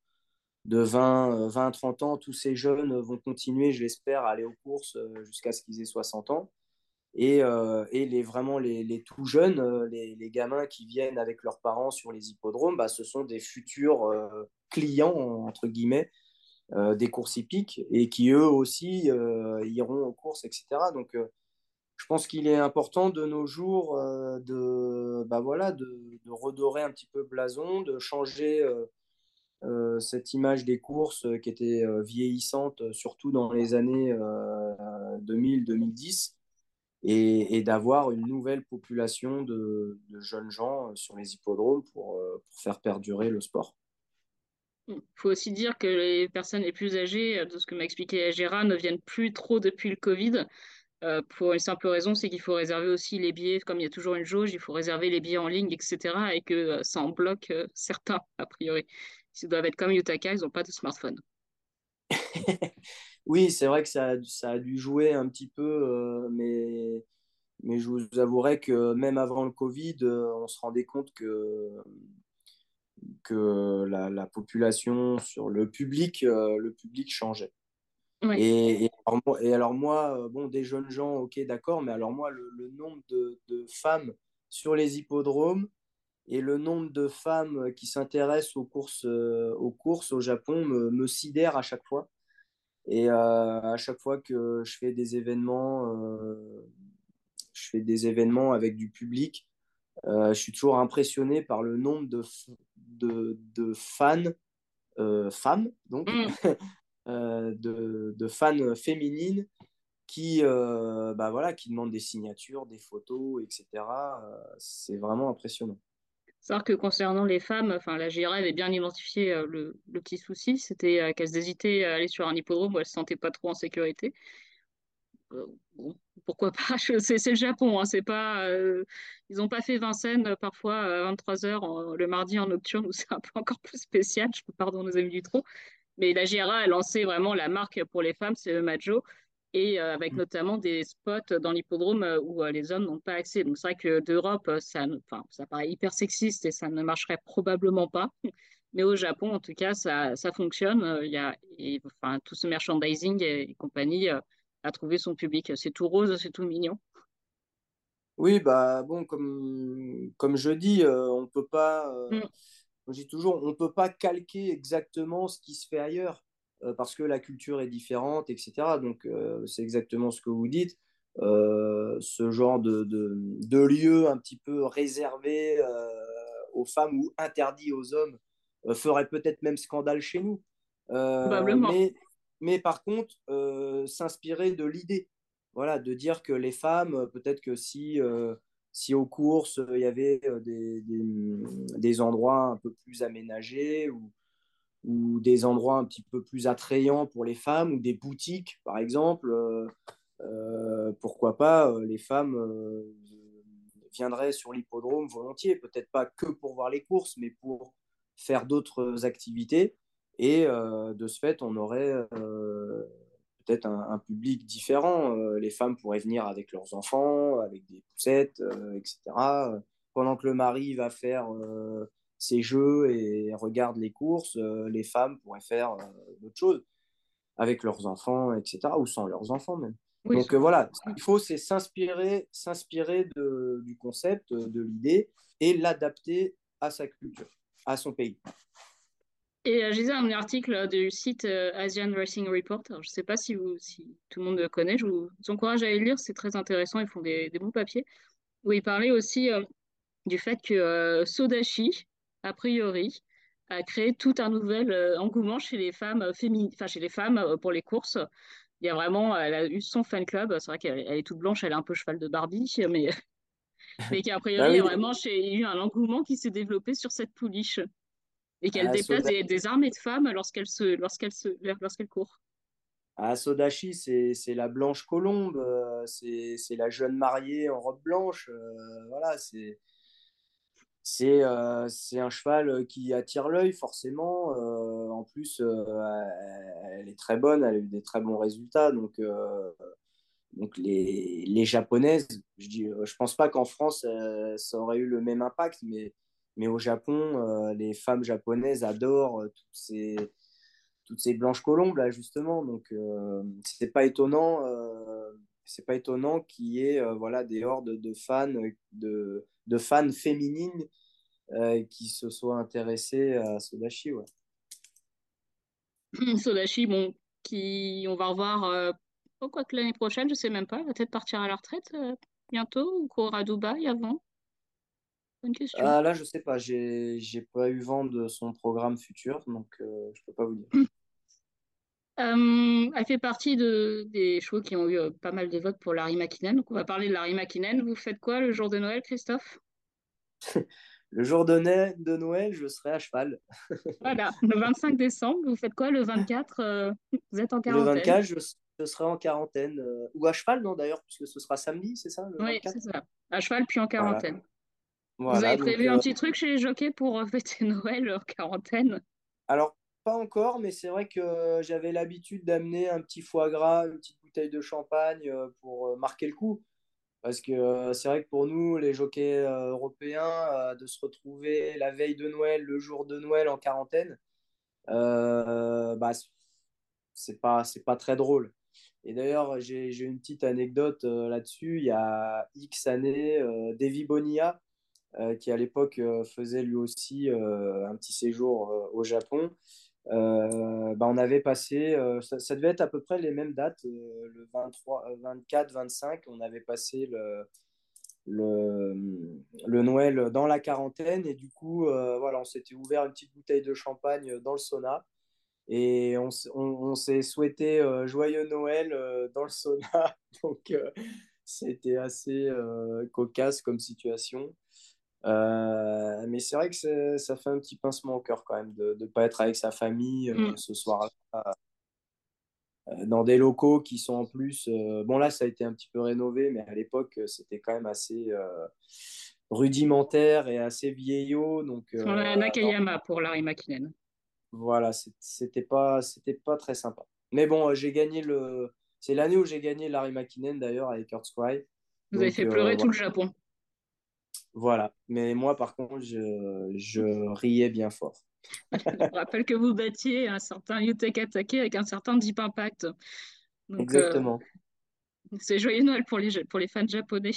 de 20, 20, 30 ans, tous ces jeunes vont continuer, je l'espère, à aller aux courses euh, jusqu'à ce qu'ils aient 60 ans. Et, euh, et les, vraiment les, les tout jeunes, euh, les, les, gamins qui viennent avec leurs parents sur les hippodromes, bah, ce sont des futurs clients, entre guillemets, des courses hippiques et qui eux aussi iront aux courses, etc. Donc je pense qu'il est important de nos jours de, bah, voilà, de, redorer un petit peu blason, de changer euh, cette image des courses euh, qui était euh, vieillissante, surtout dans les années 2000-2010 et, d'avoir une nouvelle population de, jeunes gens sur les hippodromes pour faire perdurer le sport. Il faut aussi dire que les personnes les plus âgées, de ce que m'a expliqué Gérard, ne viennent plus trop depuis le Covid. Euh, pour une simple raison, c'est qu'il faut réserver aussi les billets, comme il y a toujours une jauge, il faut réserver les billets en ligne, etc. Et que euh, ça en bloque euh, certains, a priori. Ils doivent être comme Yutaka, ils n'ont pas de smartphone. oui, c'est vrai que ça, ça, a dû jouer un petit peu, mais, mais je vous avouerai que même avant le Covid, on se rendait compte que, que la, la population sur le public, le public changeait. Et, et, alors, moi, euh, bon, des jeunes gens, ok, d'accord, mais alors moi, le, nombre de, femmes sur les hippodromes et le nombre de femmes qui s'intéressent aux courses, euh, aux courses au Japon me, me, sidère à chaque fois. Et euh, à chaque fois que je fais des événements, je fais des événements avec du public, je suis toujours impressionné par le nombre de, de, de fans, femmes, donc, mm. Euh, de, de, fans féminines qui, euh, bah voilà, qui demandent des signatures, des photos, etc. Euh, c'est vraiment impressionnant. C'est-à-dire que concernant les femmes, enfin, la GRA avait bien identifié le, le, petit souci, c'était qu'elles hésitaient à aller sur un hippodrome où elles ne se sentaient pas trop en sécurité. Pourquoi pas C'est le Japon, hein, c'est pas, ils n'ont pas fait Vincennes parfois à 23h le mardi en nocturne où c'est un peu encore plus spécial, je peux pardonner nos amis du trop, mais la GRA a lancé vraiment la marque pour les femmes, c'est le Majo, et euh, avec mm. notamment des spots dans l'hippodrome euh, où euh, les hommes n'ont pas accès. Donc c'est vrai que d'Europe, ça, ça paraît hyper sexiste et ça ne marcherait probablement pas. Mais au Japon, en tout cas, ça, ça fonctionne. Il y a, enfin, tout ce merchandising et, compagnie a trouvé son public. C'est tout rose, c'est tout mignon. Oui, bah bon, comme, comme je dis, on ne peut pas. Mm je dis toujours, on peut pas calquer exactement ce qui se fait ailleurs euh, parce que la culture est différente, etc. Donc, euh, c'est exactement ce que vous dites. Euh, ce genre de, de, lieu un petit peu réservé aux femmes ou interdit aux hommes ferait peut-être même scandale chez nous. Mais, mais, par contre, s'inspirer de l'idée. Voilà, de dire que les femmes, peut-être que si si aux courses, il y avait euh, des, des, endroits un peu plus aménagés ou, ou, des endroits un petit peu plus attrayants pour les femmes ou des boutiques, par exemple, euh, euh, pourquoi pas les femmes viendraient sur l'hippodrome volontiers, peut-être pas que pour voir les courses, mais pour faire d'autres activités. Et de ce fait, on aurait peut-être un, public différent. Euh, les femmes pourraient venir avec leurs enfants, avec des poussettes, euh, etc. Pendant que le mari va faire euh, ses jeux et regarde les courses, les femmes pourraient faire d'autres choses avec leurs enfants, etc. Ou sans leurs enfants même. Donc voilà, ce qu'il faut, c'est s'inspirer, s'inspirer du concept, de l'idée, et l'adapter à sa culture, à son pays. Et euh, j'ai lu un article du site euh, Asian Racing Report. je ne sais pas si, vous, si tout le monde le connaît. Je vous encourage à le lire. C'est très intéressant. Ils font des, bons papiers. Où ils parlaient aussi euh, du fait que Sodashi, a priori, a créé tout un nouvel engouement chez les femmes enfin chez les femmes pour les courses. Il y a vraiment, elle a eu son fan club. C'est vrai qu'elle est toute blanche, elle est un peu cheval de Barbie, mais, mais qu'a priori, ah il y a vraiment eu un engouement qui s'est développé sur cette pouliche et qu'elle déplace des, armées de femmes lorsqu'elle se, lorsqu'elle se, lorsqu'elle court. Ah, Sodashi, c'est la blanche colombe, euh, c'est la jeune mariée en robe blanche. Euh, voilà, c'est euh, un cheval qui attire l'œil, forcément. en plus, elle est très bonne, elle a eu des très bons résultats. Donc, donc les, les, japonaises, je ne je pense pas qu'en France, ça aurait eu le même impact, mais mais au Japon, euh, les femmes japonaises adorent euh, toutes ces, toutes ces blanches colombes, là, justement. Donc, euh, c'est pas étonnant, c'est pas étonnant qu'il y ait voilà, des hordes de fans, de, de fans féminines qui se soient intéressées à Sodashi. Ouais. Sodashi, bon, qui, on va revoir, quoi que l'année prochaine, je sais même pas, peut-être partir à la retraite bientôt ou courir à Dubaï avant ah, là, je sais pas. J'ai, j'ai pas eu vent de son programme futur, donc je euh, je peux pas vous dire. Euh, elle fait partie de, des chevaux qui ont eu euh, pas mal de votes pour Larry McKinnon. Donc, on va parler de Larry McKinnon. Vous faites quoi le jour de Noël, Christophe? Le jour de, Noël, de Noël, je serai à cheval. Voilà, le 25 décembre. Vous faites quoi le 24 euh, Vous êtes en Le quarantaine? 24, je, je serai en quarantaine. euh, ou à cheval, non, d'ailleurs, puisque ce sera samedi, c'est ça, le Oui, 24? c'est ça. À cheval puis en Voilà. Vous avez donc, prévu un euh, petit truc chez les jockeys pour euh, fêter Noël en quarantaine? Alors, pas encore, mais c'est vrai que j'avais l'habitude d'amener un petit foie gras, une petite bouteille de champagne euh, pour marquer le coup. Parce que c'est vrai que pour nous, les jockeys européens, de se retrouver la veille de Noël, le jour de Noël en quarantaine, euh, bah, c'est pas, pas très drôle. Et d'ailleurs, j'ai, une petite anecdote euh, là-dessus. Il y a X années, euh, Davy Bonilla, qui à l'époque euh, faisait lui aussi euh, un petit séjour euh, au Japon, euh, bah, on avait passé, euh, ça, devait être à peu près les mêmes dates, euh, le 23, euh, 24, 25, on avait passé le, le, Noël dans la quarantaine et du coup, euh, voilà, on s'était ouvert une petite bouteille de champagne dans le sauna et on, on, s'est souhaité euh, joyeux Noël euh, dans le sauna. Donc, euh, c'était assez euh, cocasse comme situation. Euh, mais c'est vrai que ça fait un petit pincement au cœur quand même de ne pas être avec sa famille euh, Mm. ce soir-là, euh, dans des locaux qui sont en plus. bon, là, ça a été un petit peu rénové, mais à l'époque, c'était quand même assez rudimentaire et assez vieillot. Donc, On a non, Nakayama pour Larry McKinnon. voilà, c'était pas, pas très sympa. Mais bon, j'ai gagné le. C'est l'année où j'ai gagné Larry McKinnon d'ailleurs avec Kurt Squire. Vous avez fait pleurer tout voilà. le Japon. Voilà. Mais moi, par contre, je, je riais bien fort. Je vous rappelle que vous battiez un certain Yutek Atake avec un certain Deep Impact. Donc, euh, Exactement. c'est joyeux Noël pour les, pour les fans japonais.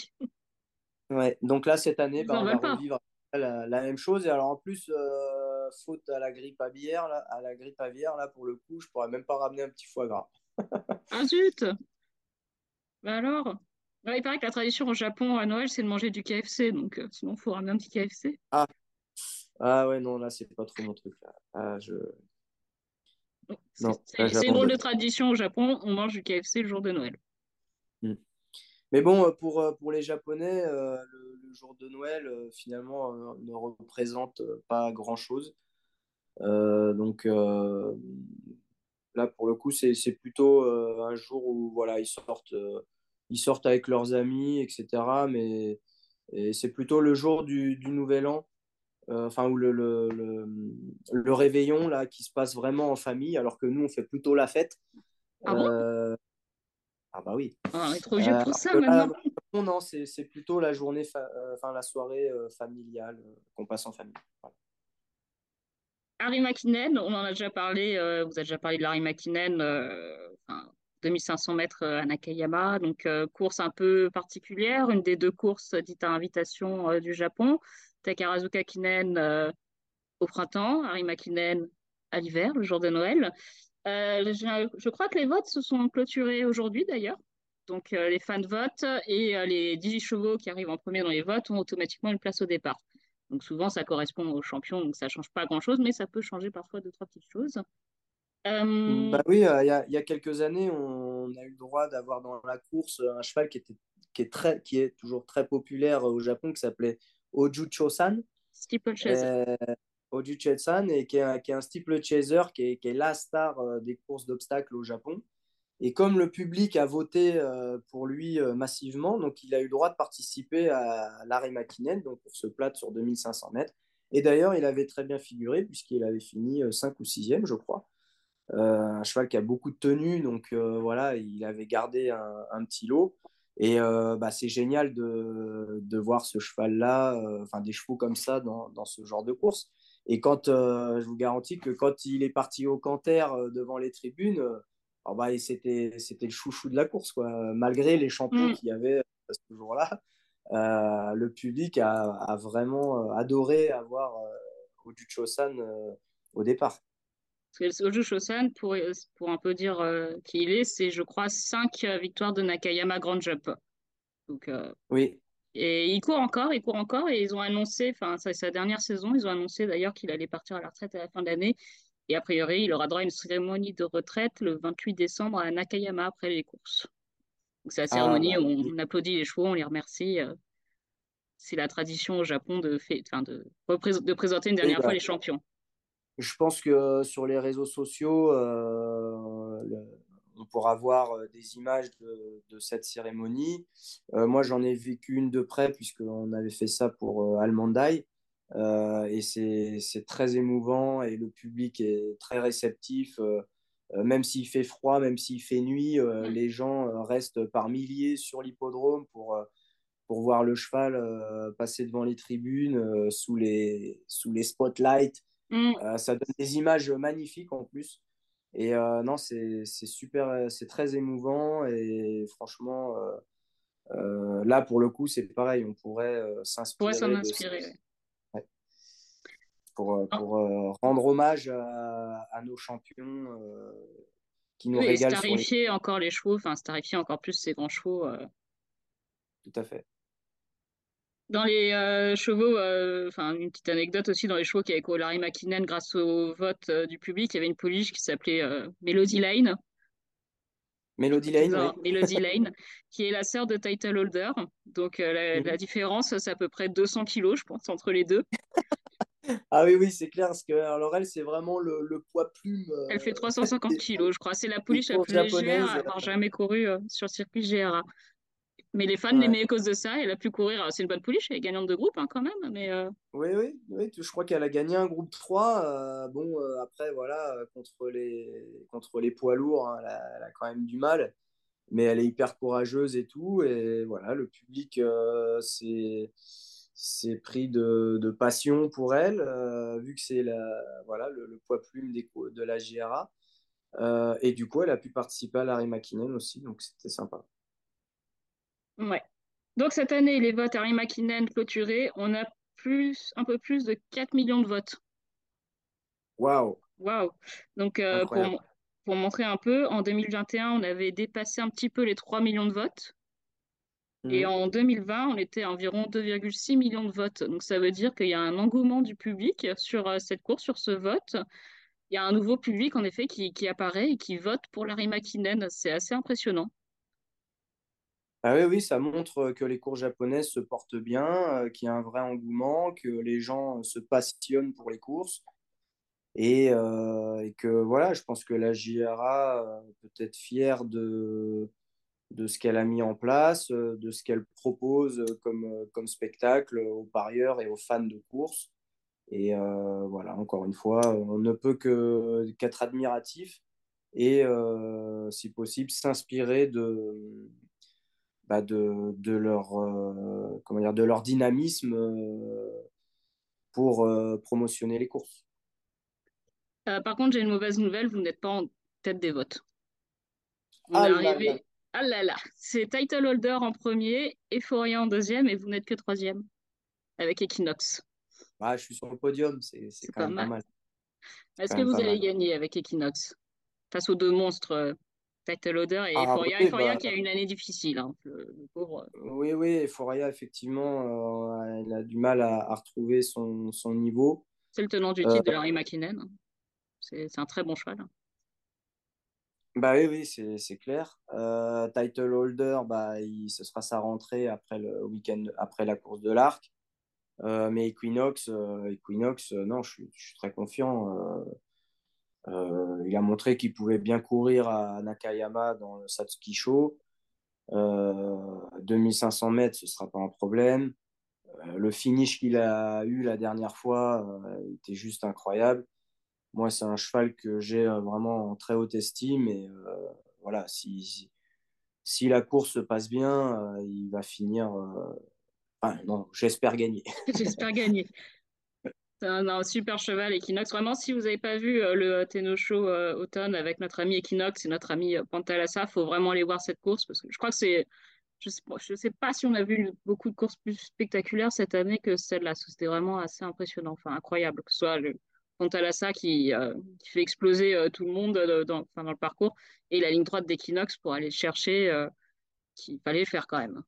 Ouais. Donc là, cette année, bah, on va revivre la, la même chose. Et alors, en plus, euh, faute à la grippe aviaire, là, à la grippe aviaire, là, pour le coup, je pourrais même pas ramener un petit foie gras. Ah zut! Bah alors? Ouais, il paraît que la tradition au Japon à Noël, c'est de manger du KFC. Donc, euh, sinon, il faut ramener un petit KFC. Ah, ah ouais, non, là, c'est pas trop mon truc. Là. Ah, je... C'est une drôle de tradition au Japon. On mange du KFC le jour de Noël. Hmm. Mais bon, euh, pour, euh, pour les Japonais, euh, le, le jour de Noël, euh, finalement, euh, ne représente pas grand-chose. Donc là, pour le coup, c'est c'est plutôt un jour où voilà, ils sortent, ils sortent avec leurs amis, etc. Mais et c'est plutôt le jour du, du Nouvel An, euh, enfin, où le, le, le, le réveillon là, qui se passe vraiment en famille, alors que nous, on fait plutôt la fête. Ah bon? Euh, ah bah oui. Ah, on est trop Euh, vieux pour alors ça là, non, non, c'est plutôt la journée, fa- euh, enfin la soirée euh, familiale euh, qu'on passe en famille. Voilà. Harry McKinnon, on en a déjà parlé, euh, vous avez déjà parlé de Harry McKinnon, euh, enfin, 2500 mètres euh, à Nakayama, donc euh, course un peu particulière, une des deux courses dites à invitation euh, du Japon. Takarazuka Kinen au printemps, Harry McKinnon à l'hiver, le jour de Noël. Je, crois que les votes se sont clôturés aujourd'hui d'ailleurs. Donc les fans votent et les 18 chevaux qui arrivent en premier dans les votes ont automatiquement une place au départ. Donc souvent ça correspond au champion, donc ça change pas grand-chose, mais ça peut changer parfois deux, trois petites choses. Euh, Bah oui, euh, il y a, il y a quelques années, on a eu le droit d'avoir dans la course un cheval qui était, qui est très, qui est toujours très populaire au Japon, qui s'appelait Ojucho-san. Steeplechase. Euh, Ojucho-san, et qui est, un- qui est un steeple-chaser, qui est, qui est la star euh, des courses d'obstacles au Japon. Et comme le public a voté euh, pour lui euh, massivement, donc il a eu le droit de participer à l'Arrêt Makinen, donc pour ce plate sur 2500 mètres. Et d'ailleurs, il avait très bien figuré, puisqu'il avait fini 5 ou 6e, je crois. Euh, un cheval qui a beaucoup de tenue, donc euh, voilà, il avait gardé un, un petit lot. Et euh, bah, c'est génial de, de voir ce cheval-là, euh, enfin des chevaux comme ça dans, dans ce genre de course. Et quand, euh, je vous garantis que quand il est parti au canter devant les tribunes, alors bah, c'était, le chouchou de la course, quoi. Malgré les champions Mm. qu'il y avait ce jour-là, le public a, a vraiment adoré avoir Ojucho-san euh, au départ. Parce que Soju Shosan, pour, pour un peu dire euh, qui il est, c'est je crois 5 victoires de Nakayama Grand Jump. Donc, euh, Oui, et il court encore, il court encore, et ils ont annoncé, enfin, c'est sa dernière saison, ils ont annoncé d'ailleurs qu'il allait partir à la retraite à la fin de l'année. Et a priori, il aura droit à une cérémonie de retraite le 28 décembre à Nakayama après les courses. C'est la Ah, cérémonie bah, où on, applaudit les chevaux, on les remercie. Euh, c'est la tradition au Japon de, fait, de, de présenter une oui, dernière fois bah, les champions. Je pense que sur les réseaux sociaux, euh, le- on pourra voir euh, des images de, de cette cérémonie. Euh, moi, j'en ai vécu une de près, puisqu'on avait fait ça pour euh, Almandai. Euh, et c'est très émouvant et le public est très réceptif. Euh, euh, même s'il fait froid, même s'il fait nuit, euh, les gens euh, restent par milliers sur l'hippodrome pour, euh, pour voir le cheval euh, passer devant les tribunes euh, sous les, sous les spotlights. Mm. Euh, ça donne des images magnifiques en plus. Et euh, non, c'est super, c'est très émouvant et franchement, euh, euh, là pour le coup, c'est pareil, on pourrait euh, s'en s'inspirer de ça inspirer. ouais. pour, euh, Ah, pour euh, rendre hommage à, à nos champions euh, qui nous oui, et régalent les. starifier encore les chevaux, enfin starifier encore plus ces grands chevaux. euh. Tout à fait. Dans les euh, chevaux, euh, enfin une petite anecdote aussi, dans les chevaux qui avaient Larry McKinnon, grâce au vote euh, du public, il y avait une pouliche qui s'appelait Melody Lane. Melody Lane, oui. Melody Lane, qui est la sœur de Title Holder. Donc euh, la, la Mhm. différence, c'est à peu près 200 kilos, je pense, entre les deux. Ah oui, oui, c'est clair, parce que alors elle, c'est vraiment le, le poids plume Elle fait euh, 350 des, kilos, je crois. C'est la pouliche la plus légère à avoir jamais couru sur le circuit GRA. Mais les fans Ouais. l'aimaient à cause de ça. Elle a pu courir. Alors, C'est une bonne pouliche, elle est gagnante de groupe hein, quand même. Mais euh, Oui, oui, oui, je crois qu'elle a gagné un groupe 3. euh, bon, euh, après, voilà, euh, contre les, contre les poids lourds, hein, elle a, elle a quand même du mal, mais elle est hyper courageuse et tout. Et voilà, le public euh, s'est s'est pris de, de passion pour elle, euh, vu que c'est la, voilà, le, le poids plume des, de la JRA. Euh, et du coup, elle a pu participer à Larry McKinnon aussi, donc c'était sympa. Ouais. Donc cette année, les votes Harry McKinnon clôturés, on a plus, un peu plus de 4 millions de votes. Waouh, Waouh! Donc euh, pour, montrer un peu, en 2021, on avait dépassé un petit peu les 3 millions de votes. Et Mhm. en 2020, on était à environ 2,6 millions de votes. Donc ça veut dire qu'il y a un engouement du public sur euh, cette course, sur ce vote. Il y a un nouveau public, en effet, qui, qui apparaît et qui vote pour Larry McKinnon. C'est assez impressionnant. Ah oui, oui, ça montre que les cours japonaises se portent bien, euh, qu'il y a un vrai engouement, que les gens se passionnent pour les courses et, euh, que voilà, je pense que la JRA euh, peut être fière de, de ce qu'elle a mis en place, de ce qu'elle propose comme, comme spectacle aux parieurs et aux fans de course. Et voilà, encore une fois, on ne peut que qu'être admiratif et, si possible, s'inspirer de bah, de, de, leur, euh, comment dire, de leur dynamisme euh, pour euh, promotionner les courses. Par contre, j'ai une mauvaise nouvelle, vous n'êtes pas en tête des votes. On est Ah là là, arrivé. Ah là là, c'est Title Holder en premier, Euphoria en deuxième, et vous n'êtes que troisième, avec Equinox. ah, je suis sur le podium, c'est C'est quand pas même pas mal. Est-ce que vous allez mal. gagner avec Equinox face aux deux monstres, Title Holder et Ah Euphoria? oui, Euphoria bah, qui a une année difficile, hein, le, le pauvre. oui, oui, Euphoria, effectivement, euh, elle a du mal à, à retrouver son, son niveau. C'est le tenant du Euh, titre de Larry McKinnon. C'est un très bon cheval. bah oui, oui, c'est clair. Euh, title holder, bah, il, ce sera sa rentrée après le week-end, après la course de l'Arc. Euh, mais Equinox, Equinox non, je suis, je suis très confiant. Euh, Euh, il a montré qu'il pouvait bien courir à Nakayama dans le Satsuki Show. Euh, 2500 mètres, ce ne sera pas un problème. Euh, le finish qu'il a eu la dernière fois euh, était juste incroyable. Moi, c'est un cheval que j'ai euh, vraiment en très haute estime. Et euh, voilà, si, si, si, la course se passe bien, euh, il va finir. Euh... Enfin, non, j'espère gagner. J'espère gagner. Un, un super cheval Equinox. Vraiment, si vous n'avez pas vu euh, le Tenno Show euh, automne avec notre ami Equinox et notre ami euh, Pantalassa, il faut vraiment aller voir cette course parce que je crois que c'est. Je sais, je sais pas si on a vu beaucoup de courses plus spectaculaires cette année que celle-là. C'était vraiment assez impressionnant, enfin incroyable, que ce soit le Pantalassa qui, fait exploser tout le monde dans, le parcours et la ligne droite d'Equinox pour aller chercher, qu'il fallait le faire quand même.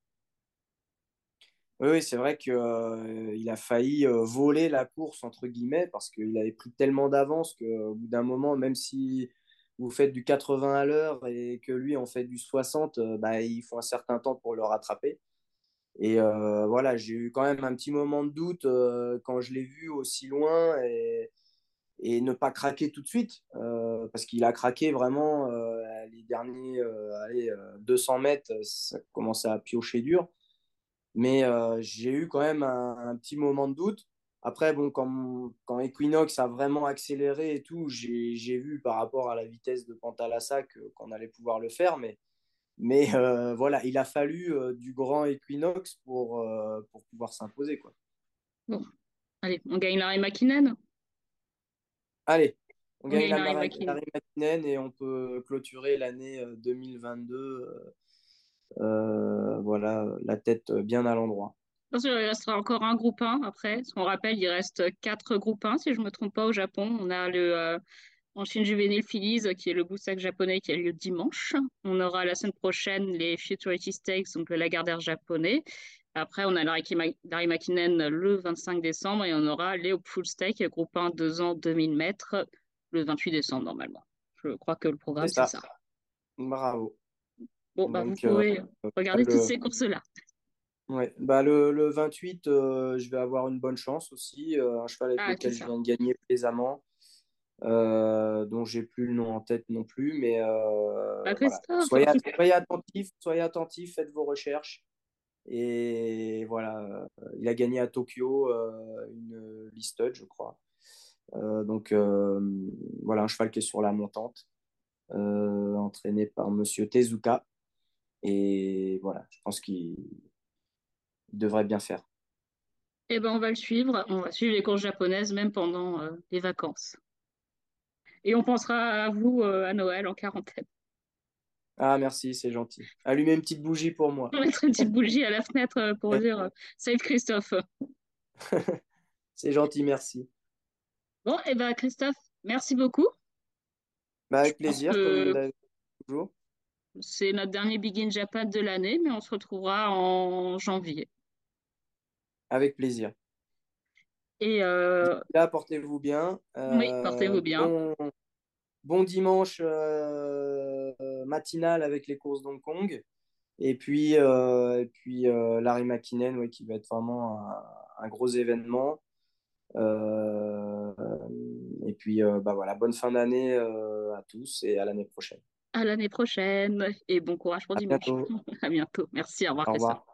Oui, c'est vrai qu'il euh, a failli euh, voler la course, entre guillemets, parce qu'il avait pris tellement d'avance qu'au bout d'un moment, même si vous faites du 80 à l'heure et que lui en fait du 60, euh, bah, il faut un certain temps pour le rattraper. Et voilà, j'ai eu quand même un petit moment de doute quand je l'ai vu aussi loin et, ne pas craquer tout de suite, parce qu'il a craqué vraiment les derniers allez, 200 mètres, ça commençait à piocher dur. Mais euh, j'ai eu quand même un, petit moment de doute. Après, bon, quand, quand Equinox a vraiment accéléré et tout, j'ai vu par rapport à la vitesse de Pantalassa qu'on allait pouvoir le faire. Mais, mais euh, voilà, il a fallu euh, du grand Equinox pour, pour pouvoir s'imposer. Quoi. Bon, allez, on gagne Larry McKinnon Allez, on, gagne, Larry, McKinnon et on peut clôturer l'année 2022 euh, voilà, la tête bien à l'endroit. Bien sûr, il restera encore un groupe 1 après. Ce qu'on rappelle, il reste quatre groupes 1, si je ne me trompe pas, au Japon. On a le euh, en Chine juvénile Phillies, qui est le Boussac japonais qui a lieu dimanche. On aura la semaine prochaine les Futurity Stakes, donc le Lagardère japonais. Après, on a Larry, McKinnon le 25 décembre et on aura les Full Stake, groupe 1, 2 ans, 2000 mètres, le 28 décembre normalement. Je crois que le programme, c'est ça. Bravo. Bon, bah, vous pouvez euh, regarder toutes ces courses-là. Ouais, bah le, le 28, euh, je vais avoir une bonne chance aussi. Euh, un cheval avec ah, lequel je viens de gagner plaisamment, dont j'ai plus le nom en tête non plus. Mais bah, soyez, soyez, attentifs, soyez attentifs, faites vos recherches. Et voilà, il a gagné à Tokyo une listed, je crois. donc voilà, un cheval qui est sur la montante, entraîné par Monsieur Tezuka. Et voilà, je pense qu'il devrait bien faire. Eh ben, on va le suivre. On va suivre les courses japonaises même pendant euh, les vacances. Et on pensera à vous euh, à Noël en quarantaine. Ah, merci, c'est gentil. Allumez une petite bougie pour moi. On mettre une petite bougie à la fenêtre euh, pour dire Save Christophe. c'est gentil, merci. Bon, et eh ben Christophe, merci beaucoup. Bah, avec plaisir, comme toujours. C'est notre dernier Begin Japan de l'année, mais on se retrouvera en janvier. Avec plaisir. Et euh, là, portez-vous bien. oui, euh, portez-vous bien. Bon, dimanche euh, matinal avec les courses d'Hong Kong. Et puis, et puis Larry McKinnon, ouais, qui va être vraiment un, gros événement. et puis, bah voilà, bonne fin d'année à tous et à l'année prochaine. À l'année prochaine et bon courage pour dimanche. à bientôt. Merci, au revoir. Au revoir.